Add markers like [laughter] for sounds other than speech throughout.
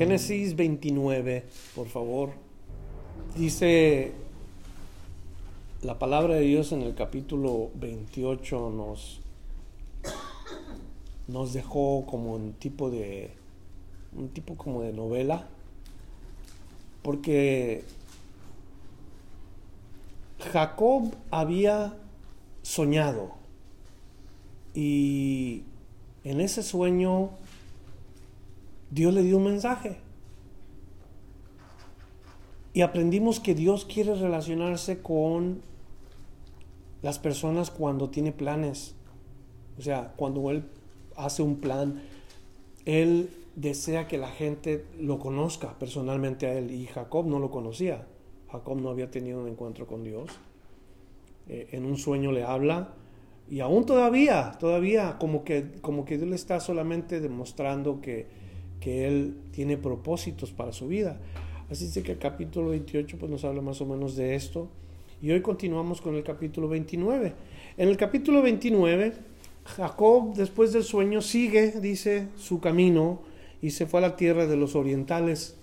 Génesis 29, por favor. Dice la palabra de Dios en el capítulo 28 nos, nos dejó como un tipo de un tipo como de novela porque Jacob había soñado y en ese sueño Dios le dio un mensaje. Y aprendimos que Dios quiere relacionarse con las personas cuando tiene planes. O sea, cuando Él hace un plan, Él desea que la gente lo conozca personalmente a Él. Y Jacob no lo conocía. Jacob no había tenido un encuentro con Dios. Eh, en un sueño le habla. Y aún todavía, todavía, como que, como que Dios le está solamente demostrando que, que Él tiene propósitos para su vida. Así es que el capítulo 28 pues, nos habla más o menos de esto. Y hoy continuamos con el capítulo 29. En el capítulo 29, Jacob, después del sueño, sigue, dice, su camino y se fue a la tierra de los orientales.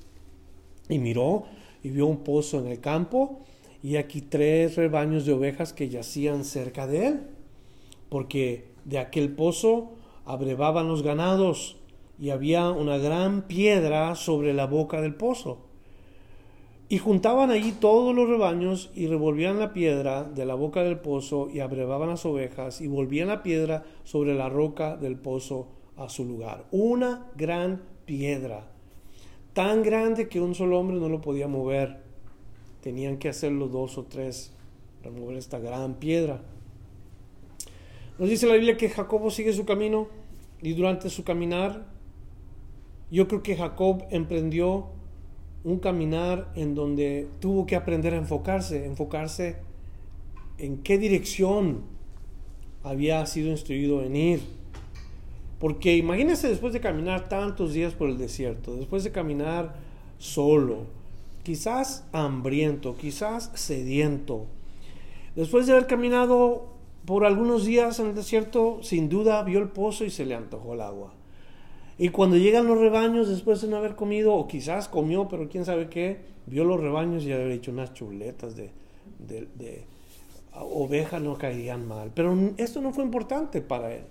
Y miró y vio un pozo en el campo y aquí tres rebaños de ovejas que yacían cerca de él. Porque de aquel pozo abrevaban los ganados y había una gran piedra sobre la boca del pozo. Y juntaban allí todos los rebaños y revolvían la piedra de la boca del pozo y abrevaban las ovejas y volvían la piedra sobre la roca del pozo a su lugar. Una gran piedra, tan grande que un solo hombre no lo podía mover. Tenían que hacerlo dos o tres para mover esta gran piedra. Nos dice la Biblia que Jacobo sigue su camino y durante su caminar, yo creo que Jacob emprendió un caminar en donde tuvo que aprender a enfocarse, enfocarse en qué dirección había sido instruido en ir. Porque imagínense después de caminar tantos días por el desierto, después de caminar solo, quizás hambriento, quizás sediento, después de haber caminado por algunos días en el desierto, sin duda vio el pozo y se le antojó el agua. Y cuando llegan los rebaños, después de no haber comido, o quizás comió, pero quién sabe qué, vio los rebaños y había hecho unas chuletas de, de, de ovejas no caerían mal. Pero esto no fue importante para él.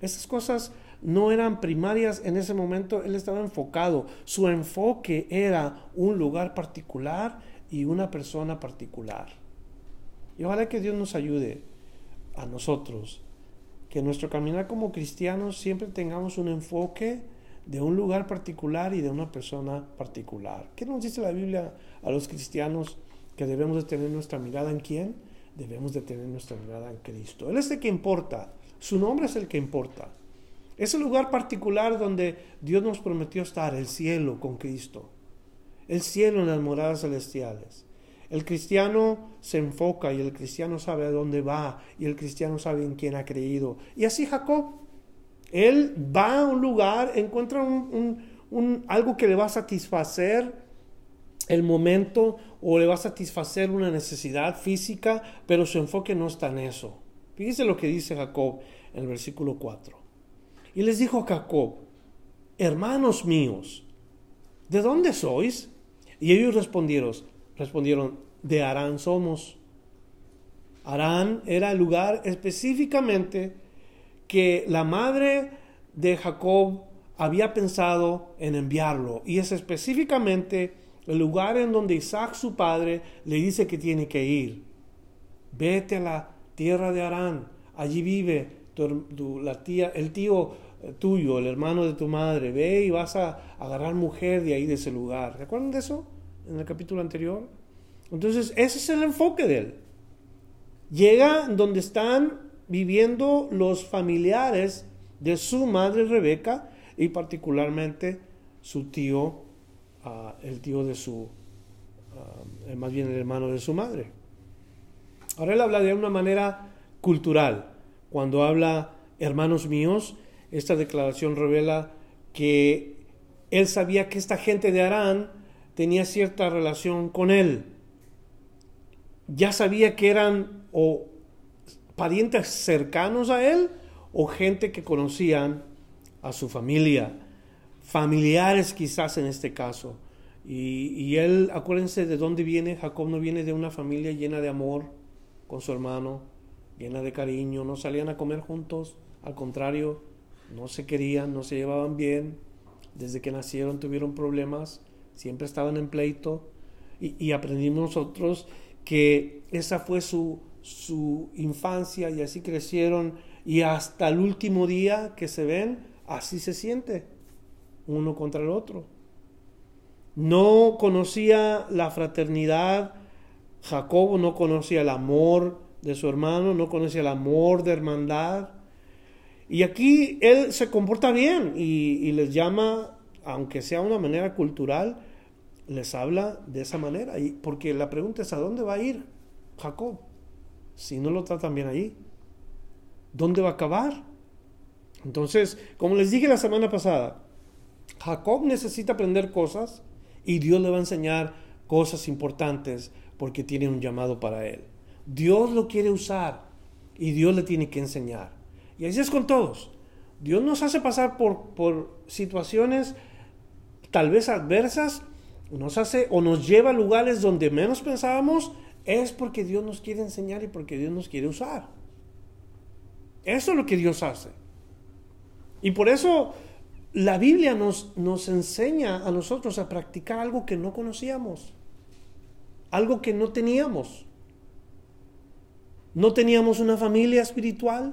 Esas cosas no eran primarias en ese momento, él estaba enfocado. Su enfoque era un lugar particular y una persona particular. Y ojalá que Dios nos ayude a nosotros que en nuestro caminar como cristianos siempre tengamos un enfoque de un lugar particular y de una persona particular. ¿Qué nos dice la Biblia a los cristianos que debemos de tener nuestra mirada en quién? Debemos de tener nuestra mirada en Cristo. Él es el que importa, su nombre es el que importa. Es el lugar particular donde Dios nos prometió estar, el cielo con Cristo. El cielo en las moradas celestiales. El cristiano se enfoca y el cristiano sabe a dónde va y el cristiano sabe en quién ha creído. Y así Jacob, él va a un lugar, encuentra un, algo que le va a satisfacer el momento o le va a satisfacer una necesidad física, pero su enfoque no está en eso. Fíjese lo que dice Jacob en el versículo 4. Y les dijo Jacob, hermanos míos, ¿de dónde sois? Y ellos respondieron, Respondieron, de Arán somos. Arán era el lugar específicamente que la madre de Jacob había pensado en enviarlo. Y es específicamente el lugar en donde Isaac, su padre, le dice que tiene que ir. Vete a la tierra de Arán. Allí vive la tía, el tío eh, tuyo, el hermano de tu madre. Ve y vas a agarrar mujer de ahí, de ese lugar. ¿Recuerdan de eso? En el capítulo anterior. Entonces, ese es el enfoque de él. Llega donde están viviendo los familiares de su madre Rebeca y particularmente su tío, ah, el tío de su, ah, más bien el hermano de su madre. Ahora él habla de una manera cultural. Cuando habla hermanos míos, esta declaración revela que él sabía que esta gente de Arán tenía cierta relación con él. Ya sabía que eran o parientes cercanos a él o gente que conocían a su familia, familiares quizás en este caso. Y, él, acuérdense de dónde viene, Jacob no viene de una familia llena de amor con su hermano, llena de cariño, no salían a comer juntos, al contrario, no se querían, no se llevaban bien, desde que nacieron tuvieron problemas, siempre estaban en pleito y, aprendimos nosotros que esa fue su, su infancia y así crecieron y hasta el último día que se ven, así se siente uno contra el otro. No conocía la fraternidad, Jacobo no conocía el amor de su hermano, no conocía el amor de hermandad. Y aquí él se comporta bien y les llama, aunque sea una manera cultural, les habla de esa manera. Y, porque la pregunta es, ¿a dónde va a ir Jacob? si no lo tratan bien ahí? ¿Dónde va a acabar? Entonces, como les dije la semana pasada, Jacob necesita aprender cosas y Dios le va a enseñar cosas importantes porque tiene un llamado para él. Dios lo quiere usar y Dios le tiene que enseñar. Y así es con todos. Dios nos hace pasar por, por situaciones tal vez adversas, nos hace o nos lleva a lugares donde menos pensábamos es porque Dios nos quiere enseñar y porque Dios nos quiere usar. Eso es lo que Dios hace. Y por eso la Biblia nos, nos enseña a nosotros a practicar algo que no conocíamos, algo que no teníamos. No teníamos una familia espiritual,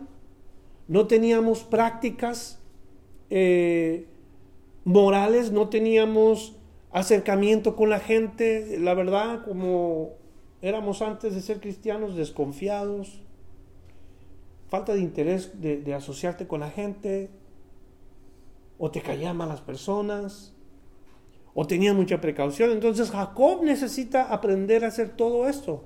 no teníamos prácticas eh, morales, no teníamos acercamiento con la gente, la verdad, como Éramos antes de ser cristianos desconfiados, falta de interés de, asociarte con la gente, o te caían malas personas, o tenías mucha precaución. Entonces Jacob necesita aprender a hacer todo esto.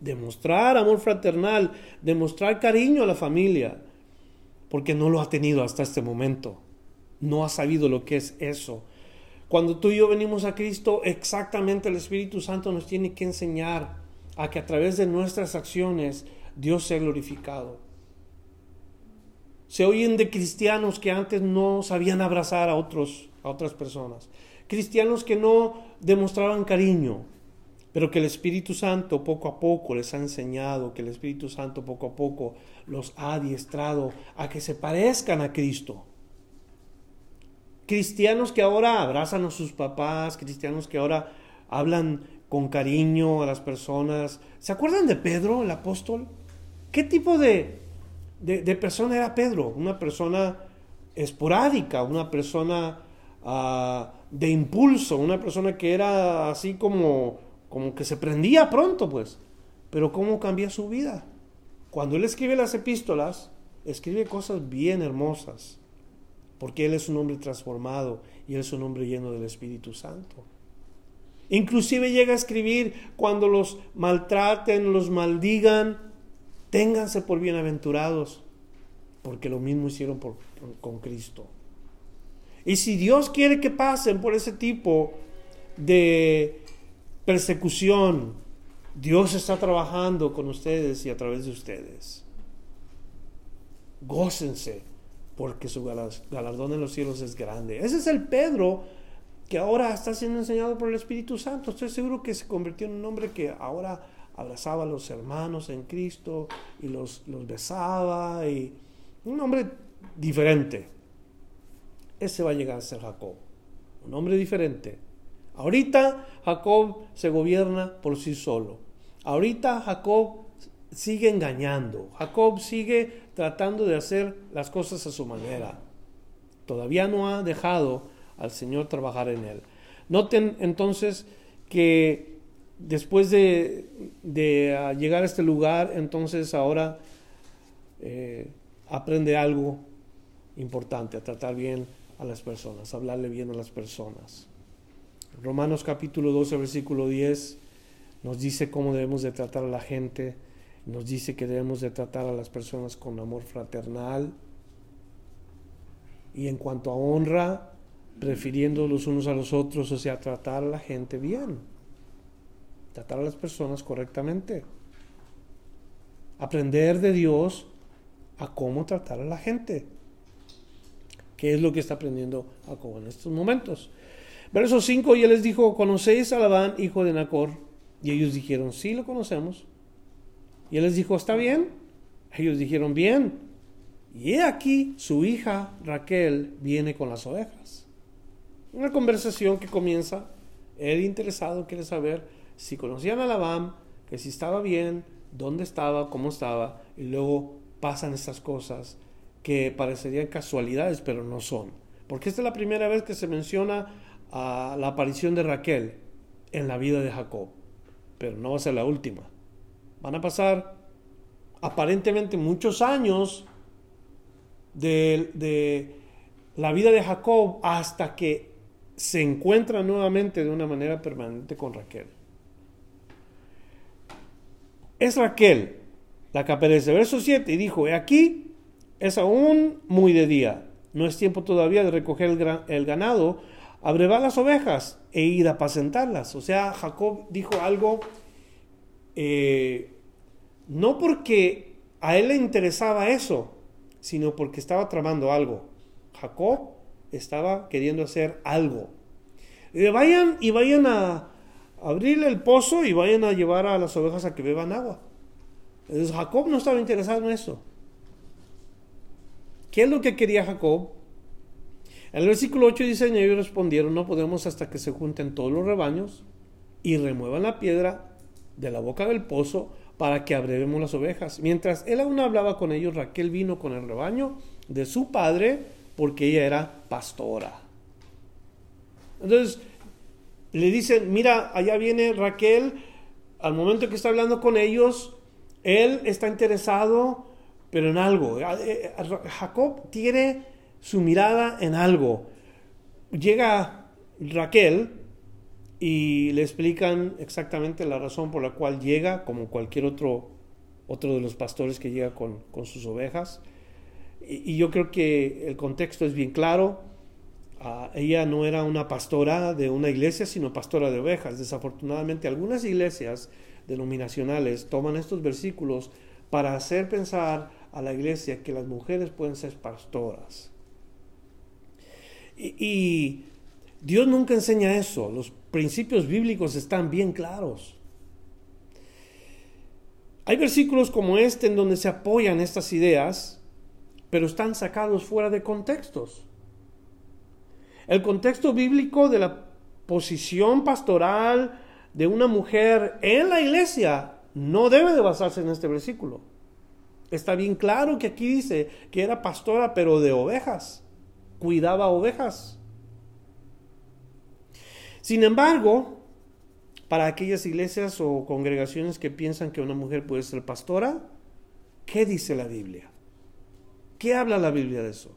Demostrar amor fraternal, demostrar cariño a la familia, porque no lo ha tenido hasta este momento. No ha sabido lo que es eso. Cuando tú y yo venimos a Cristo, exactamente el Espíritu Santo nos tiene que enseñar a que a través de nuestras acciones Dios sea glorificado. Se oyen de cristianos que antes no sabían abrazar a, otros, a otras personas. Cristianos que no demostraban cariño, pero que el Espíritu Santo poco a poco les ha enseñado, que el Espíritu Santo poco a poco los ha adiestrado a que se parezcan a Cristo cristianos que ahora abrazan a sus papás, cristianos que ahora hablan con cariño a las personas. ¿Se acuerdan de Pedro, el apóstol? ¿Qué tipo de, de, persona era Pedro? Una persona esporádica, una persona ah, de impulso, una persona que era así como, como que se prendía pronto, pues. Pero ¿cómo cambia su vida? Cuando él escribe las epístolas, escribe cosas bien hermosas porque Él es un hombre transformado y Él es un hombre lleno del Espíritu Santo. Inclusive llega a escribir cuando los maltraten, los maldigan, ténganse por bienaventurados, porque lo mismo hicieron con Cristo. Y si Dios quiere que pasen por ese tipo de persecución, Dios está trabajando con ustedes y a través de ustedes. Gócense porque su galardón en los cielos es grande. Ese es el Pedro que ahora está siendo enseñado por el Espíritu Santo. Estoy seguro que se convirtió en un hombre que ahora abrazaba a los hermanos en Cristo y los, besaba un hombre diferente. Ese va a llegar a ser Jacob, un hombre diferente. Ahorita Jacob se gobierna por sí solo. Ahorita Jacob sigue engañando. Jacob sigue tratando de hacer las cosas a su manera. Todavía no ha dejado al Señor trabajar en él. Noten entonces que después de, llegar a este lugar, entonces ahora eh, aprende algo importante, a tratar bien a las personas, hablarle bien a las personas. Romanos capítulo 12, versículo 10 nos dice cómo debemos de tratar a la gente, nos dice que debemos de tratar a las personas con amor fraternal y en cuanto a honra, prefiriendo los unos a los otros, o sea, tratar a la gente bien, tratar a las personas correctamente, aprender de Dios a cómo tratar a la gente, que es lo que está aprendiendo Jacob en estos momentos. Verso 5, y él les dijo, ¿conocéis a Labán, hijo de Nacor? Y ellos dijeron, sí, lo conocemos. Y él les dijo, ¿está bien? Ellos dijeron, bien. Y he aquí, su hija Raquel viene con las ovejas. Una conversación que comienza, él interesado quiere saber si conocían a Labán, que si estaba bien, dónde estaba, cómo estaba, y luego pasan estas cosas que parecerían casualidades, pero no son. Porque esta es la primera vez que se menciona a la aparición de Raquel en la vida de Jacob, pero no va a ser la última. Van a pasar aparentemente muchos años de, la vida de Jacob hasta que se encuentra nuevamente de una manera permanente con Raquel. Es Raquel la que aparece. Verso 7 y dijo, he aquí, es aún muy de día, no es tiempo todavía de recoger el, el ganado, abrevar las ovejas e ir a apacentarlas. O sea, Jacob dijo algo, eh, no porque a él le interesaba eso, sino porque estaba tramando algo. Jacob estaba queriendo hacer algo. Y vayan y vayan a abrirle el pozo y vayan a llevar a las ovejas a que beban agua. Entonces Jacob no estaba interesado en eso. ¿Qué es lo que quería Jacob? En el versículo 8 dice, ellos respondieron, no podemos hasta que se junten todos los rebaños y remuevan la piedra de la boca del pozo para que abrevemos las ovejas. Mientras él aún hablaba con ellos, Raquel vino con el rebaño de su padre porque ella era pastora. Entonces le dicen, mira, allá viene Raquel, al momento que está hablando con ellos, él está interesado, pero en algo. Eh, Jacob tiene su mirada en algo. Llega Raquel y le explican exactamente la razón por la cual llega, como cualquier otro, otro de los pastores que llega con, sus ovejas. Y, yo creo que el contexto es bien claro. Ah, ella no era una pastora de una iglesia, sino pastora de ovejas. Desafortunadamente, algunas iglesias denominacionales toman estos versículos para hacer pensar a la iglesia que las mujeres pueden ser pastoras. Y, Dios nunca enseña eso. Los principios bíblicos están bien claros. Hay versículos como este en donde se apoyan estas ideas, pero están sacados fuera de contextos. El contexto bíblico de la posición pastoral de una mujer en la iglesia no debe de basarse en este versículo. Está bien claro que aquí dice que era pastora, pero de ovejas cuidaba ovejas. Sin embargo, para aquellas iglesias o congregaciones que piensan que una mujer puede ser pastora, ¿qué dice la Biblia? ¿Qué habla la Biblia de eso?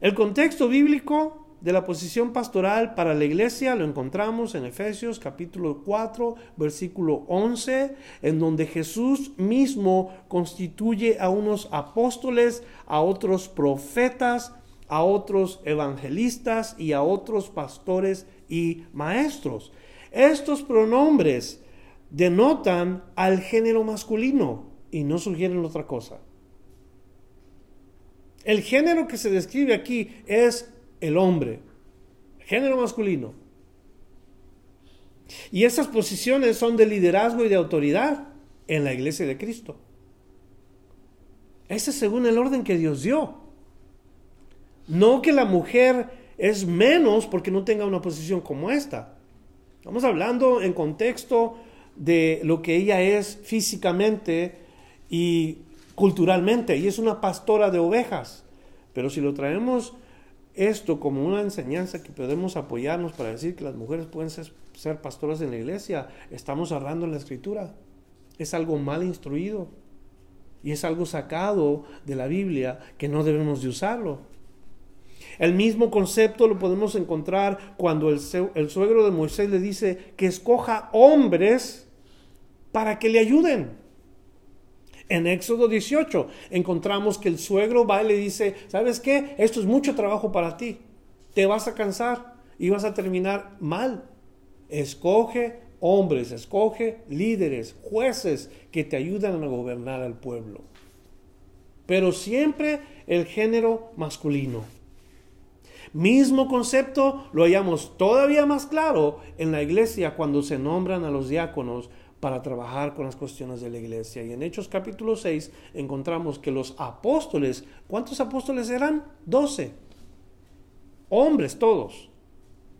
El contexto bíblico de la posición pastoral para la iglesia lo encontramos en Efesios capítulo 4, versículo 11, en donde Jesús mismo constituye a unos apóstoles, a otros profetas, a otros evangelistas y a otros pastores y maestros. Estos pronombres denotan al género masculino y no sugieren otra cosa. El género que se describe aquí es el hombre, género masculino. Y esas posiciones son de liderazgo y de autoridad en la iglesia de Cristo. Ese es según el orden que Dios dio. No que la mujer es menos porque no tenga una posición como esta. Estamos hablando en contexto de lo que ella es físicamente y culturalmente. Y es una pastora de ovejas. Pero si lo traemos esto como una enseñanza que podemos apoyarnos para decir que las mujeres pueden ser, pastoras en la iglesia, estamos ahorrando la escritura. Es algo mal instruido. y es algo sacado de la Biblia que no debemos de usarlo. El mismo concepto lo podemos encontrar cuando el, suegro de Moisés le dice que escoja hombres para que le ayuden. En Éxodo 18 encontramos que el suegro va y le dice, ¿sabes qué? Esto es mucho trabajo para ti. Te vas a cansar y vas a terminar mal. Escoge hombres, escoge líderes, jueces que te ayudan a gobernar al pueblo. Pero siempre el género masculino. Mismo concepto lo hallamos todavía más claro en la iglesia cuando se nombran a los diáconos para trabajar con las cuestiones de la iglesia. Y en Hechos capítulo 6 encontramos que los apóstoles, ¿cuántos apóstoles eran? Doce. Hombres todos.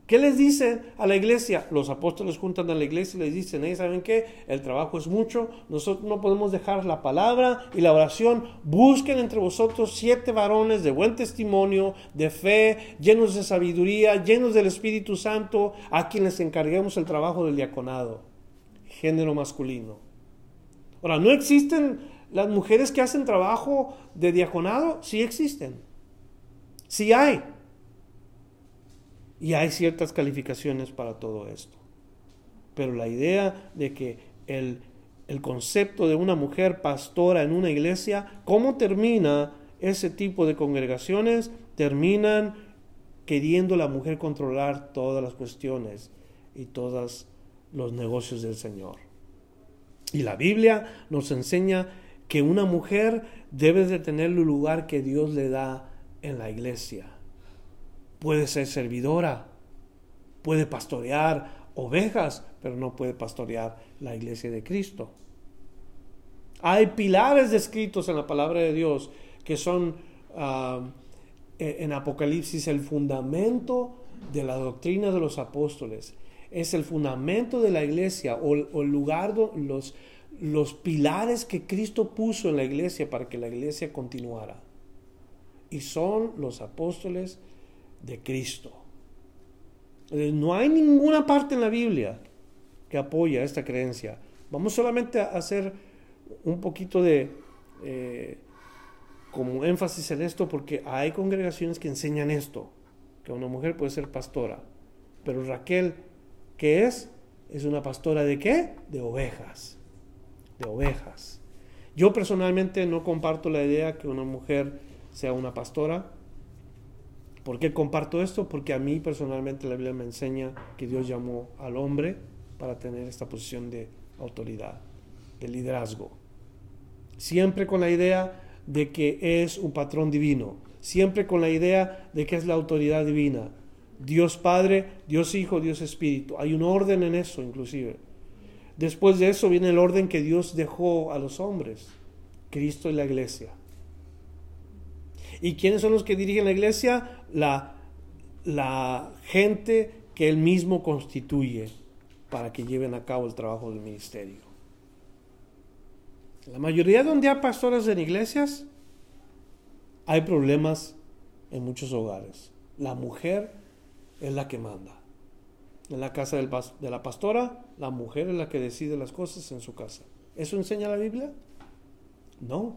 ¿Qué les dicen a la iglesia? Los apóstoles juntan a la iglesia y les dicen, ¿eh? ¿saben qué? El trabajo es mucho, nosotros no podemos dejar la palabra y la oración. Busquen entre vosotros siete varones de buen testimonio, de fe, llenos de sabiduría, llenos del Espíritu Santo, a quienes encarguemos el trabajo del diaconado género masculino. Ahora, ¿no existen las mujeres que hacen trabajo de diaconado? Sí existen. Sí hay. Y hay ciertas calificaciones para todo esto. Pero la idea de que el, el concepto de una mujer pastora en una iglesia, ¿cómo termina ese tipo de congregaciones? Terminan queriendo la mujer controlar todas las cuestiones y todas los negocios del Señor. Y la Biblia nos enseña que una mujer debe de tener el lugar que Dios le da en la iglesia. Puede ser servidora, puede pastorear ovejas, pero no puede pastorear la iglesia de Cristo. Hay pilares descritos en la palabra de Dios que son ah, en Apocalipsis el fundamento de la doctrina de los apóstoles es el fundamento de la iglesia o, el lugar, los, los pilares que Cristo puso en la iglesia para que la iglesia continuara. Y son los apóstoles de Cristo. No hay ninguna parte en la Biblia que apoya esta creencia. Vamos solamente a hacer un poquito de eh, como énfasis en esto porque hay congregaciones que enseñan esto, que una mujer puede ser pastora. Pero Raquel ¿Qué es? Es una pastora de qué? De ovejas. De ovejas. Yo personalmente no comparto la idea que una mujer sea una pastora. ¿Por qué comparto esto? Porque a mí personalmente la Biblia me enseña que Dios llamó al hombre para tener esta posición de autoridad, de liderazgo. Siempre con la idea de que es un patrón divino, siempre con la idea de que es la autoridad divina, Dios Padre, Dios Hijo, Dios Espíritu. Hay un orden en eso inclusive. Después de eso viene el orden que Dios dejó a los hombres, Cristo y la iglesia. ¿Y quiénes son los que dirigen la iglesia? La, la gente que él mismo constituye para que lleven a cabo el trabajo del ministerio. La mayoría donde hay pastores en iglesias, hay problemas en muchos hogares. La mujer es la que manda. En la casa de la pastora, la mujer es la que decide las cosas en su casa. ¿Eso enseña la Biblia? No.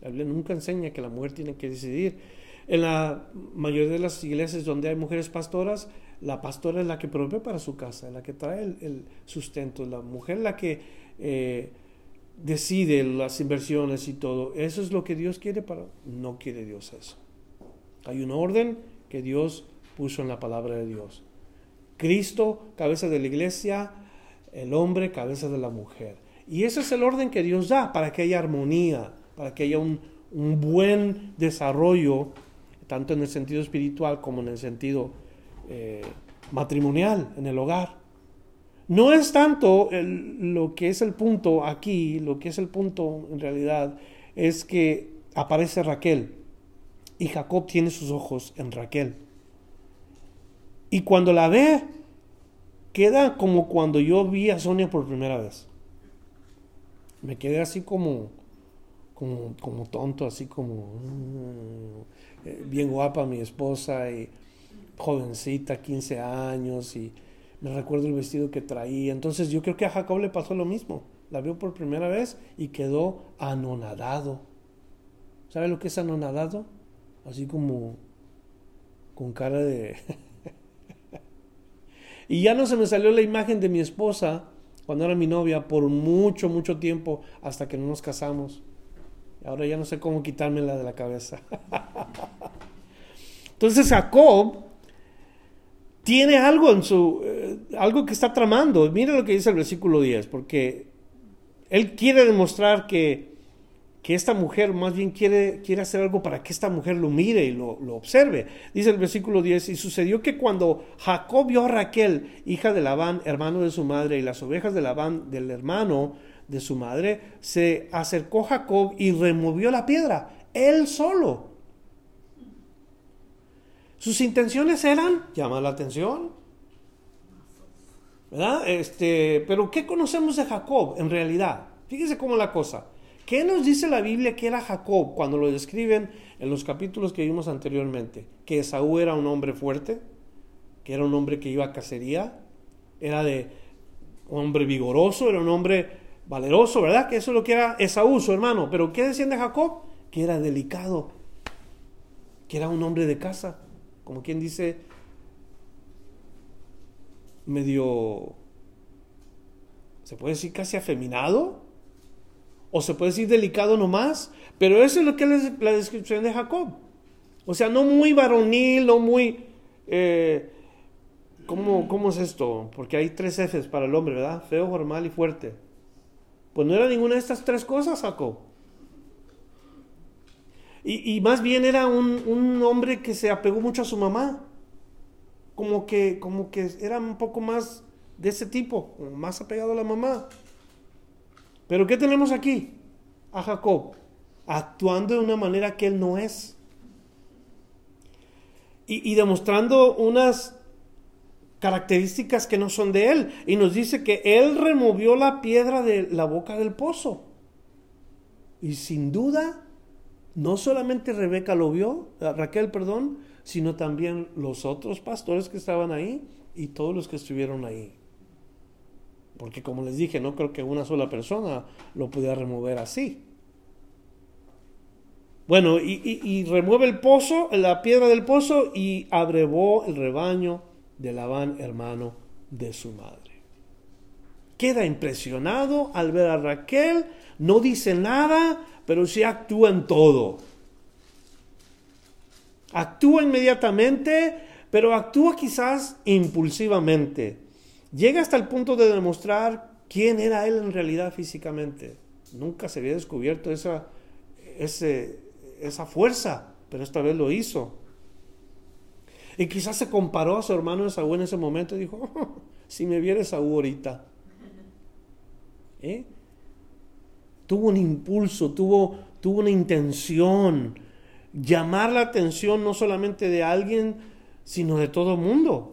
La Biblia nunca enseña que la mujer tiene que decidir. En la mayoría de las iglesias donde hay mujeres pastoras, la pastora es la que provee para su casa, la que trae el, sustento, la mujer la que eh, decide las inversiones y todo. ¿Eso es lo que Dios quiere para...? No quiere Dios eso. Hay un orden que Dios puso en la palabra de Dios. Cristo, cabeza de la iglesia, el hombre, cabeza de la mujer. Y ese es el orden que Dios da para que haya armonía, para que haya un, buen desarrollo, tanto en el sentido espiritual como en el sentido eh, matrimonial, en el hogar. No es tanto lo que es el punto aquí, lo que es el punto en realidad, es que aparece Raquel y Jacob tiene sus ojos en Raquel. Y cuando la ve, queda como cuando yo vi a Sonia por primera vez. Me quedé así como, como, como tonto, así como eh, bien guapa mi esposa y jovencita, 15 años y me recuerdo el vestido que traía. Entonces yo creo que a Jacob le pasó lo mismo. la vio por primera vez y quedó anonadado. ¿Sabe lo que es anonadado? Así como con cara de... [laughs] y ya no se me salió la imagen de mi esposa cuando era mi novia por mucho, mucho tiempo hasta que no nos casamos. Ahora ya no sé cómo quitármela de la cabeza. [laughs] Entonces Jacob tiene algo en su eh, algo que está tramando. Mire lo que dice el versículo 10, porque él quiere demostrar que, que esta mujer más bien quiere, quiere hacer algo para que esta mujer lo mire y lo, lo, observe. Dice el versículo 10, y sucedió que cuando Jacob vio a Raquel, hija de Labán, hermano de su madre, y las ovejas de Labán, del hermano de su madre, se acercó Jacob y removió la piedra, él solo. Sus intenciones eran llamar la atención, ¿verdad? Este, pero ¿qué conocemos de Jacob en realidad? Fíjese cómo la cosa. ¿Qué nos dice la Biblia que era Jacob cuando lo describen en los capítulos que vimos anteriormente? Que Esaú era un hombre fuerte, que era un hombre que iba a cacería, era de un hombre vigoroso, era un hombre valeroso, ¿verdad? Que eso es lo que era Esaú, su hermano. Pero ¿qué decían de Jacob? Que era delicado, que era un hombre de casa, como quien dice, medio, se puede decir casi afeminado, o se puede decir delicado nomás, pero eso es lo que es la descripción de Jacob. O sea, no muy varonil, no muy... Eh, ¿cómo, ¿Cómo es esto? Porque hay tres Fs para el hombre, ¿verdad? Feo, formal y fuerte. Pues no era ninguna de estas tres cosas, Jacob. Y, más bien era un, hombre que se apegó mucho a su mamá. Como que, como que era un poco más de ese tipo, más apegado a la mamá. Pero ¿qué tenemos aquí? A Jacob, actuando de una manera que él no es. Y demostrando unas características que no son de él. Y nos dice que él removió la piedra de la boca del pozo. Y sin duda, no solamente Rebeca lo vio, Raquel, perdón, sino también los otros pastores que estaban ahí y todos los que estuvieron ahí. Porque como les dije, no creo que una sola persona lo pudiera remover así. Bueno, y, y, y remueve el pozo, la piedra del pozo y abrevó el rebaño de Labán, hermano de su madre. Queda impresionado al ver a Raquel, no dice nada, pero sí actúa en todo. Actúa inmediatamente, pero actúa quizás impulsivamente. Llega hasta el punto de demostrar quién era él en realidad físicamente. Nunca se había descubierto esa, esa fuerza, pero esta vez lo hizo. Y quizás se comparó a su hermano Esaú en ese momento y dijo, oh, si me viera Esaú ahorita. ¿Eh? Tuvo un impulso, tuvo, tuvo una intención, llamar la atención no solamente de alguien, sino de todo el mundo.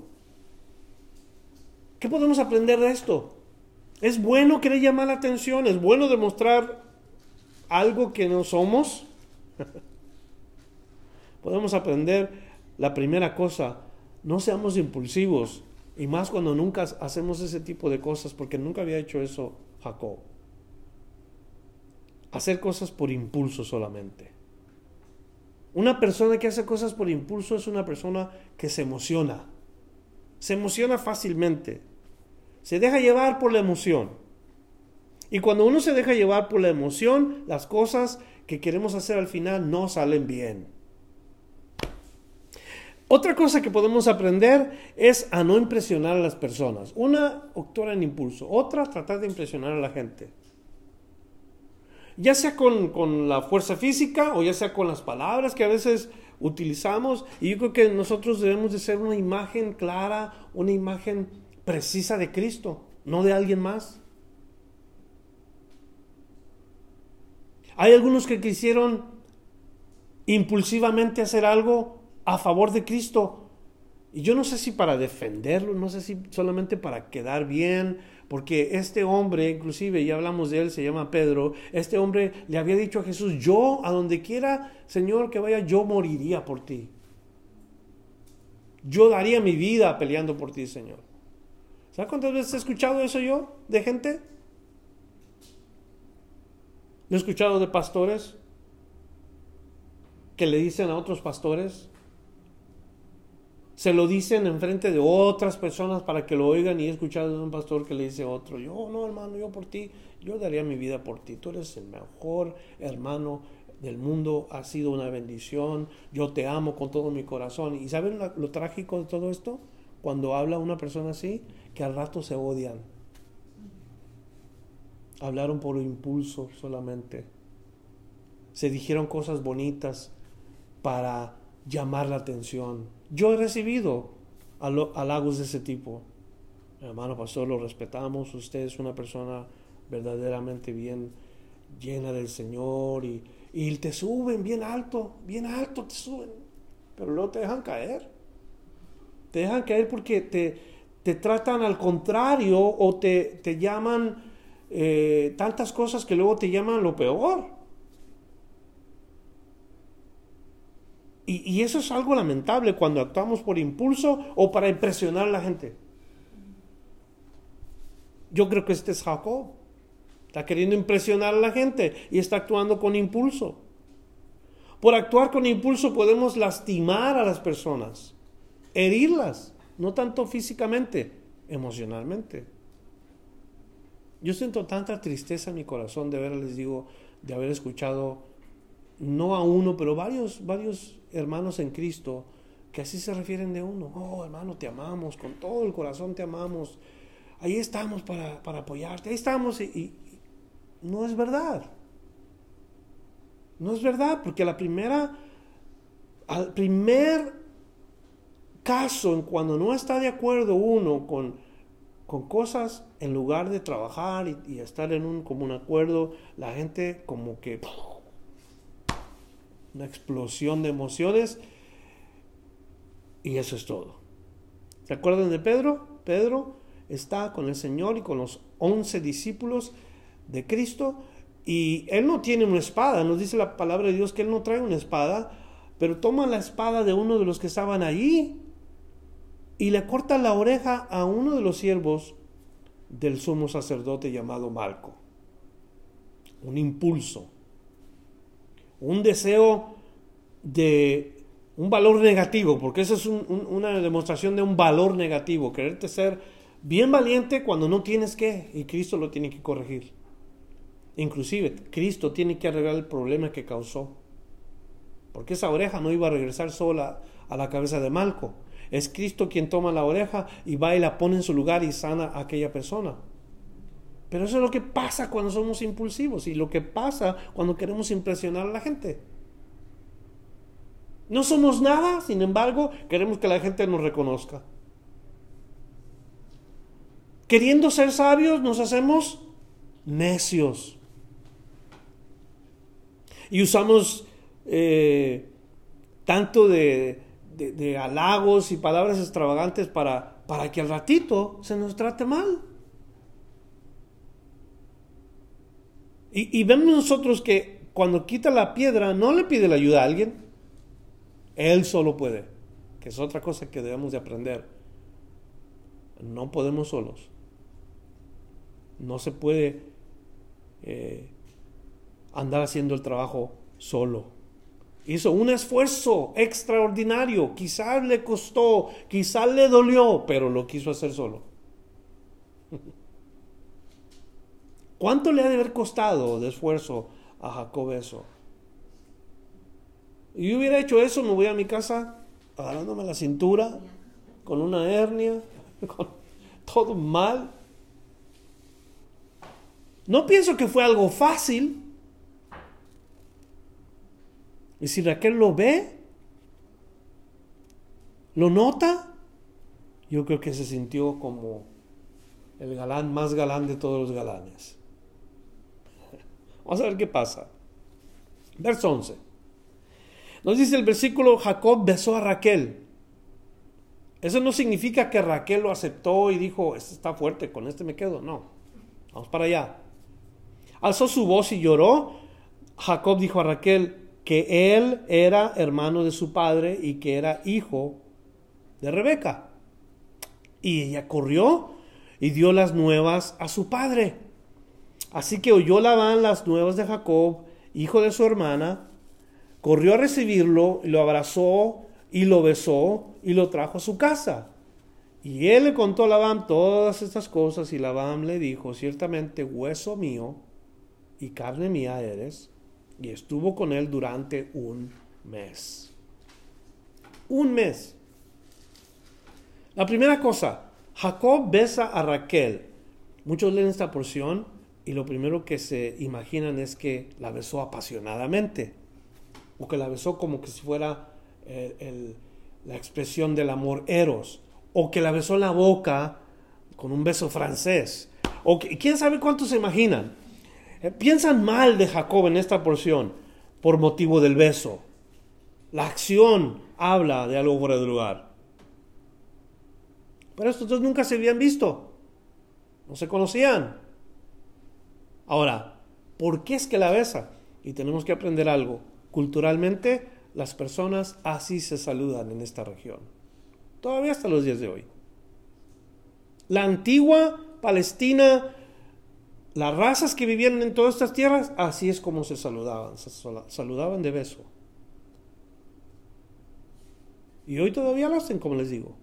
¿Qué podemos aprender de esto? Es bueno querer llamar la atención, es bueno demostrar algo que no somos. [laughs] podemos aprender la primera cosa, no seamos impulsivos, y más cuando nunca hacemos ese tipo de cosas, porque nunca había hecho eso Jacob. Hacer cosas por impulso solamente. Una persona que hace cosas por impulso es una persona que se emociona. Se emociona fácilmente. Se deja llevar por la emoción. Y cuando uno se deja llevar por la emoción, las cosas que queremos hacer al final no salen bien. Otra cosa que podemos aprender es a no impresionar a las personas. Una, actuar en impulso. Otra, tratar de impresionar a la gente. Ya sea con, con, la fuerza física o ya sea con las palabras que a veces utilizamos. Y yo creo que nosotros debemos de ser una imagen clara, una imagen precisa de Cristo, no de alguien más. Hay algunos que quisieron impulsivamente hacer algo a favor de Cristo. Y yo no sé si para defenderlo, no sé si solamente para quedar bien, porque este hombre, inclusive ya hablamos de él, se llama Pedro, este hombre le había dicho a Jesús, yo a donde quiera, Señor, que vaya, yo moriría por ti. Yo daría mi vida peleando por ti, Señor. ¿Sabes cuántas veces he escuchado eso yo de gente? he escuchado de pastores que le dicen a otros pastores, se lo dicen en frente de otras personas para que lo oigan y he escuchado de un pastor que le dice a otro, yo no hermano, yo por ti, yo daría mi vida por ti, tú eres el mejor hermano del mundo, ha sido una bendición, yo te amo con todo mi corazón. ¿Y saben lo, trágico de todo esto? Cuando habla una persona así, que al rato se odian. Hablaron por impulso solamente. Se dijeron cosas bonitas para llamar la atención. Yo he recibido halagos de ese tipo. Hermano pastor, lo respetamos. Usted es una persona verdaderamente bien llena del Señor y, y te suben bien alto, bien alto te suben, pero luego te dejan caer. Te dejan caer porque te, te tratan al contrario o te, te llaman eh, tantas cosas que luego te llaman lo peor. Y, eso es algo lamentable cuando actuamos por impulso o para impresionar a la gente. Yo creo que este es Jacob. Está queriendo impresionar a la gente y está actuando con impulso. Por actuar con impulso podemos lastimar a las personas, herirlas, no tanto físicamente, emocionalmente. Yo siento tanta tristeza en mi corazón de haber, les digo, de haber escuchado no a uno, pero varios, varios hermanos en Cristo que así se refieren de uno. Oh, hermano, te amamos, con todo el corazón te amamos. Ahí estamos para, apoyarte, ahí estamos. Y, no es verdad. No es verdad, porque la primera, al primer caso en cuando no está de acuerdo uno con, con cosas, en lugar de trabajar y, y estar en un común acuerdo, la gente como que una explosión de emociones y eso es todo. ¿Se acuerdan de Pedro? Pedro está con el Señor y con los once discípulos de Cristo y él no tiene una espada, nos dice la palabra de Dios que él no trae una espada, pero toma la espada de uno de los que estaban allí y le corta la oreja a uno de los siervos del sumo sacerdote llamado Malco. Un impulso un deseo de un valor negativo, porque eso es una demostración de un valor negativo, quererte ser bien valiente cuando no tienes que, y Cristo lo tiene que corregir. Inclusive, Cristo tiene que arreglar el problema que causó. Porque esa oreja no iba a regresar sola a la cabeza de Malco. Es Cristo quien toma la oreja y va y la pone en su lugar y sana a aquella persona. Pero eso es lo que pasa cuando somos impulsivos y lo que pasa cuando queremos impresionar a la gente. No somos nada, sin embargo, queremos que la gente nos reconozca. Queriendo ser sabios, nos hacemos necios. Y usamos eh, tanto de, de, halagos y palabras extravagantes para, para que al ratito se nos trate mal. Y, vemos nosotros que cuando quita la piedra no le pide la ayuda a alguien, él solo puede, que es otra cosa que debemos de aprender. No podemos solos. No se puede eh, andar haciendo el trabajo solo. Hizo un esfuerzo extraordinario, quizás le costó, quizás le dolió, pero lo quiso hacer solo. [laughs] ¿Cuánto le ha de haber costado de esfuerzo a Jacob eso? Y yo hubiera hecho eso, me voy a mi casa agarrándome la cintura, con una hernia, [laughs] con todo mal. No pienso que fue algo fácil. Y si Raquel lo ve, lo nota, yo creo que se sintió como el galán más galán de todos los galanes. Vamos a ver qué pasa. Verso 11. Nos dice el versículo, Jacob besó a Raquel. Eso no significa que Raquel lo aceptó y dijo, este está fuerte, con este me quedo. No. Vamos para allá. Alzó su voz y lloró. Jacob dijo a Raquel que él era hermano de su padre y que era hijo de Rebeca. Y ella corrió y dio las nuevas a su padre. Así que oyó Labán las nuevas de Jacob, hijo de su hermana, corrió a recibirlo, lo abrazó y lo besó y lo trajo a su casa. Y él le contó a Labán todas estas cosas y Labán le dijo, ciertamente hueso mío y carne mía eres. Y estuvo con él durante un mes. Un mes. La primera cosa, Jacob besa a Raquel. Muchos leen esta porción y lo primero que se imaginan es que la besó apasionadamente, o que la besó como que si fuera eh, la expresión del amor eros, o que la besó en la boca con un beso francés, o quién sabe cuántos se imaginan. Eh, piensan mal de Jacob en esta porción por motivo del beso. La acción habla de algo fuera de lugar. Pero estos dos nunca se habían visto, no se conocían. Ahora, ¿por qué es que la besa? Y tenemos que aprender algo. Culturalmente, las personas así se saludan en esta región. Todavía hasta los días de hoy. La antigua Palestina, las razas que vivían en todas estas tierras, así es como se saludaban. Se saludaban de beso. Y hoy todavía lo hacen, como les digo.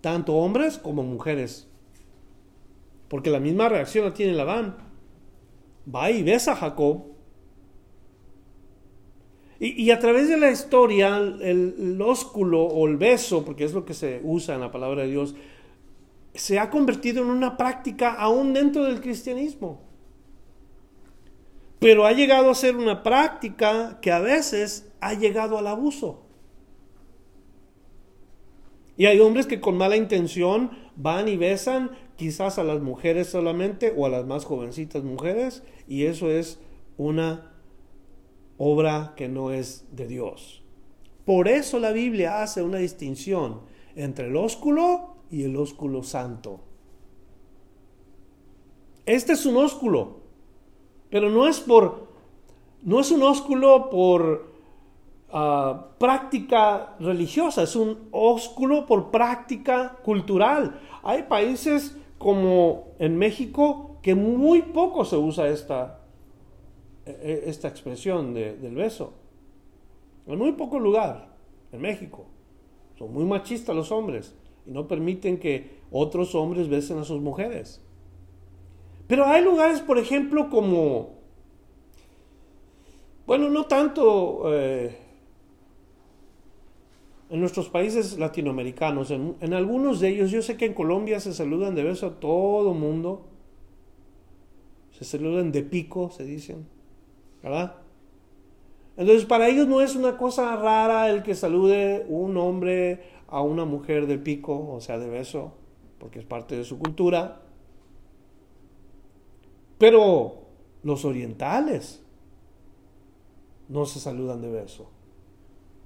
Tanto hombres como mujeres. Porque la misma reacción la tiene Labán va y besa a Jacob. Y, a través de la historia, el, ósculo o el beso, porque es lo que se usa en la palabra de Dios, se ha convertido en una práctica aún dentro del cristianismo. Pero ha llegado a ser una práctica que a veces ha llegado al abuso. Y hay hombres que con mala intención van y besan quizás a las mujeres solamente o a las más jovencitas mujeres y eso es una obra que no es de Dios. Por eso la Biblia hace una distinción entre el ósculo y el ósculo santo. Este es un ósculo, pero no es por no es un ósculo por ah, práctica religiosa, es un ósculo por práctica cultural. Hay países como en México, que muy poco se usa esta, e, e, esta expresión del beso. En muy poco lugar, en México. Son muy machistas los hombres y no permiten que otros hombres besen a sus mujeres. Pero hay lugares, por ejemplo, como, bueno, no tanto eh, en nuestros países latinoamericanos, en, algunos de ellos, yo sé que en Colombia se saludan de beso a todo mundo, se saludan de pico, se dicen, ¿verdad? Entonces para ellos no es una cosa rara el que salude un hombre a una mujer de pico, o sea, de beso, porque es parte de su cultura. Pero los orientales no se saludan de beso.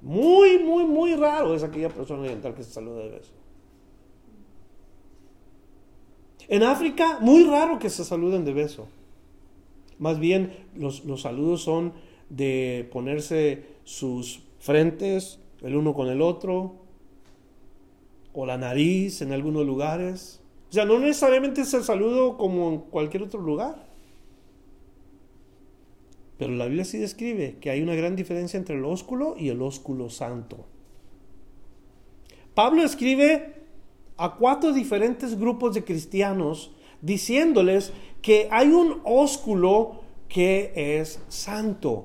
Muy, muy, muy raro es aquella persona oriental que se saluda de beso. En África, muy raro que se saluden de beso. Más bien, los, los saludos son de ponerse sus frentes el uno con el otro, o la nariz en algunos lugares. O sea, no necesariamente es el saludo como en cualquier otro lugar. Pero la Biblia sí describe que hay una gran diferencia entre el ósculo y el ósculo santo. Pablo escribe a cuatro diferentes grupos de cristianos diciéndoles que hay un ósculo que es santo.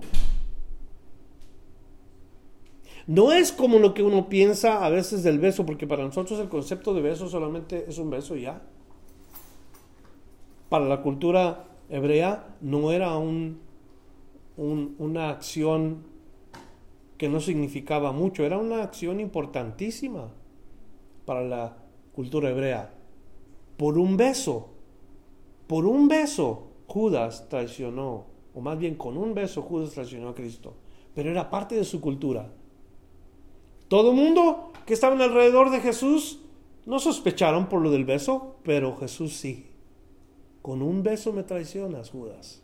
No es como lo que uno piensa a veces del beso, porque para nosotros el concepto de beso solamente es un beso ya. Para la cultura hebrea no era un una acción que no significaba mucho, era una acción importantísima para la cultura hebrea. Por un beso, por un beso, Judas traicionó, o más bien con un beso Judas traicionó a Cristo, pero era parte de su cultura. Todo el mundo que estaba alrededor de Jesús no sospecharon por lo del beso, pero Jesús sí. Con un beso me traicionas, Judas.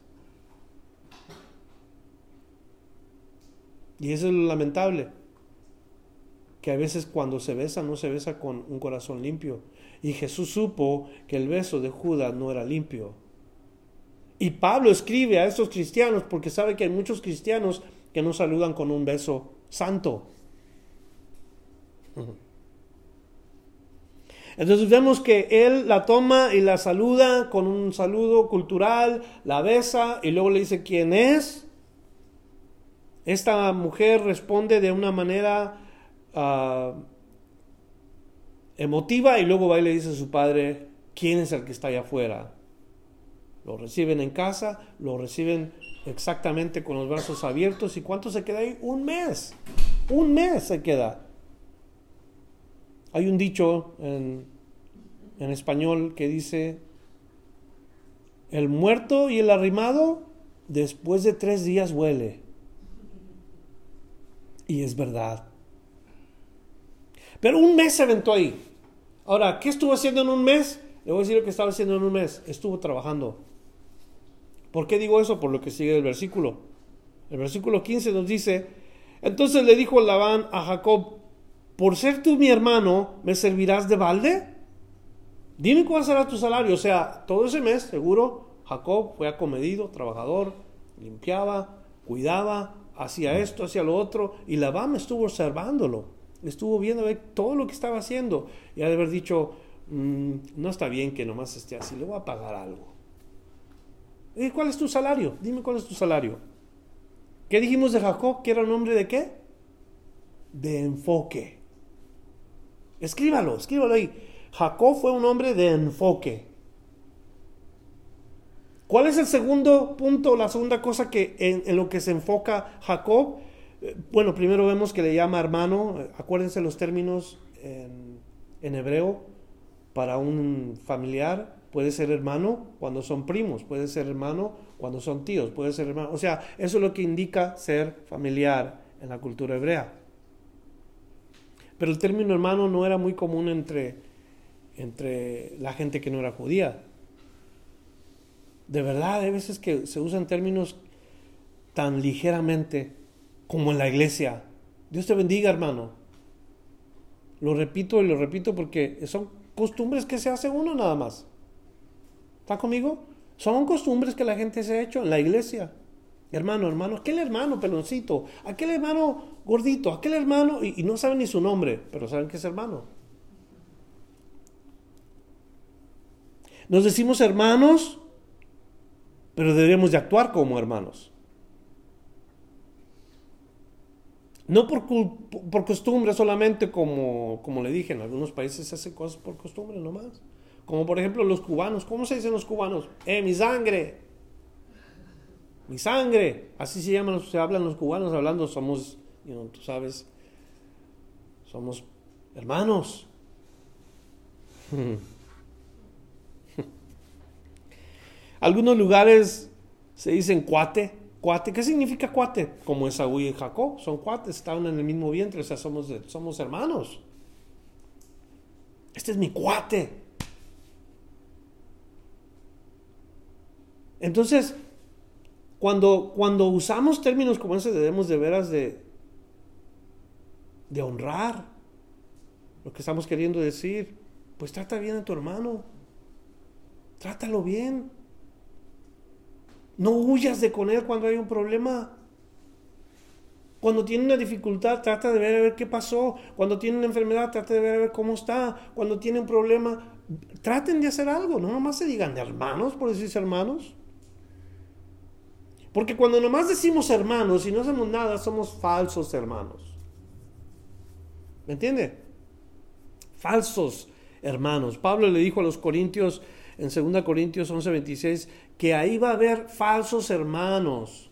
Y eso es lo lamentable, que a veces cuando se besa no se besa con un corazón limpio. Y Jesús supo que el beso de Judas no era limpio. Y Pablo escribe a estos cristianos porque sabe que hay muchos cristianos que no saludan con un beso santo. Entonces vemos que él la toma y la saluda con un saludo cultural, la besa y luego le dice quién es. Esta mujer responde de una manera ah, emotiva y luego va y le dice a su padre quién es el que está allá afuera. Lo reciben en casa, lo reciben exactamente con los brazos abiertos. ¿Y cuánto se queda ahí? Un mes. Un mes se queda. Hay un dicho en, español que dice, el muerto y el arrimado después de tres días huele. Y es verdad. Pero un mes se aventó ahí. Ahora, ¿qué estuvo haciendo en un mes? Le voy a decir lo que estaba haciendo en un mes. Estuvo trabajando. ¿Por qué digo eso? Por lo que sigue el versículo. El versículo 15 nos dice, entonces le dijo Labán a Jacob, por ser tú mi hermano, ¿me servirás de balde? Dime cuál será tu salario. O sea, todo ese mes, seguro, Jacob fue acomedido, trabajador, limpiaba, cuidaba, hacía esto, hacía lo otro, y Labán estuvo observándolo, estuvo viendo todo lo que estaba haciendo, y de haber dicho, mm, no está bien que nomás esté así, le voy a pagar algo. ¿Y cuál es tu salario? Dime cuál es tu salario. ¿Qué dijimos de Jacob? ¿Que era un hombre de qué? De enfoque. Escríbalo, escríbalo ahí. Jacob fue un hombre de enfoque. ¿Cuál es el segundo punto, la segunda cosa que en, lo que se enfoca Jacob? Eh, bueno, primero vemos que le llama hermano. Acuérdense los términos en, en hebreo para un familiar. Puede ser hermano cuando son primos, puede ser hermano cuando son tíos, puede ser hermano. O sea, eso es lo que indica ser familiar en la cultura hebrea. Pero el término hermano no era muy común entre, entre la gente que no era judía. De verdad, hay veces que se usan términos tan ligeramente como en la iglesia. Dios te bendiga, hermano. Lo repito y lo repito porque son costumbres que se hace uno nada más. ¿Está conmigo? Son costumbres que la gente se ha hecho en la iglesia. Hermano, hermano, aquel hermano peloncito, aquel hermano gordito, aquel hermano, y, no saben ni su nombre, pero saben que es hermano. Nos decimos hermanos, pero debemos de actuar como hermanos. No por, por, costumbre solamente, como, como le dije, en algunos países se hacen cosas por costumbre nomás. Como por ejemplo los cubanos. ¿Cómo se dicen los cubanos? ¡Eh, mi sangre! mi sangre. Así se llaman, se hablan los cubanos hablando, somos, tú sabes, somos hermanos. [laughs] Algunos lugares se dicen cuate, cuate. ¿Qué significa cuate? Como Esaú y Jacob, son cuates, estaban en el mismo vientre, o sea, somos, somos hermanos. Este es mi cuate. Entonces, cuando, cuando usamos términos como ese debemos de veras de, de honrar lo que estamos queriendo decir. Pues trata bien a tu hermano. Trátalo bien. No huyas de con él cuando hay un problema. Cuando tiene una dificultad, trata de ver a ver qué pasó. Cuando tiene una enfermedad, trata de ver a ver cómo está. Cuando tiene un problema, traten de hacer algo. No nomás se digan hermanos por decirse hermanos. Porque cuando nomás decimos hermanos y no hacemos nada, somos falsos hermanos. ¿Me entiende? Falsos hermanos. Pablo le dijo a los corintios en 2 Corintios 11:26 que ahí va a haber falsos hermanos.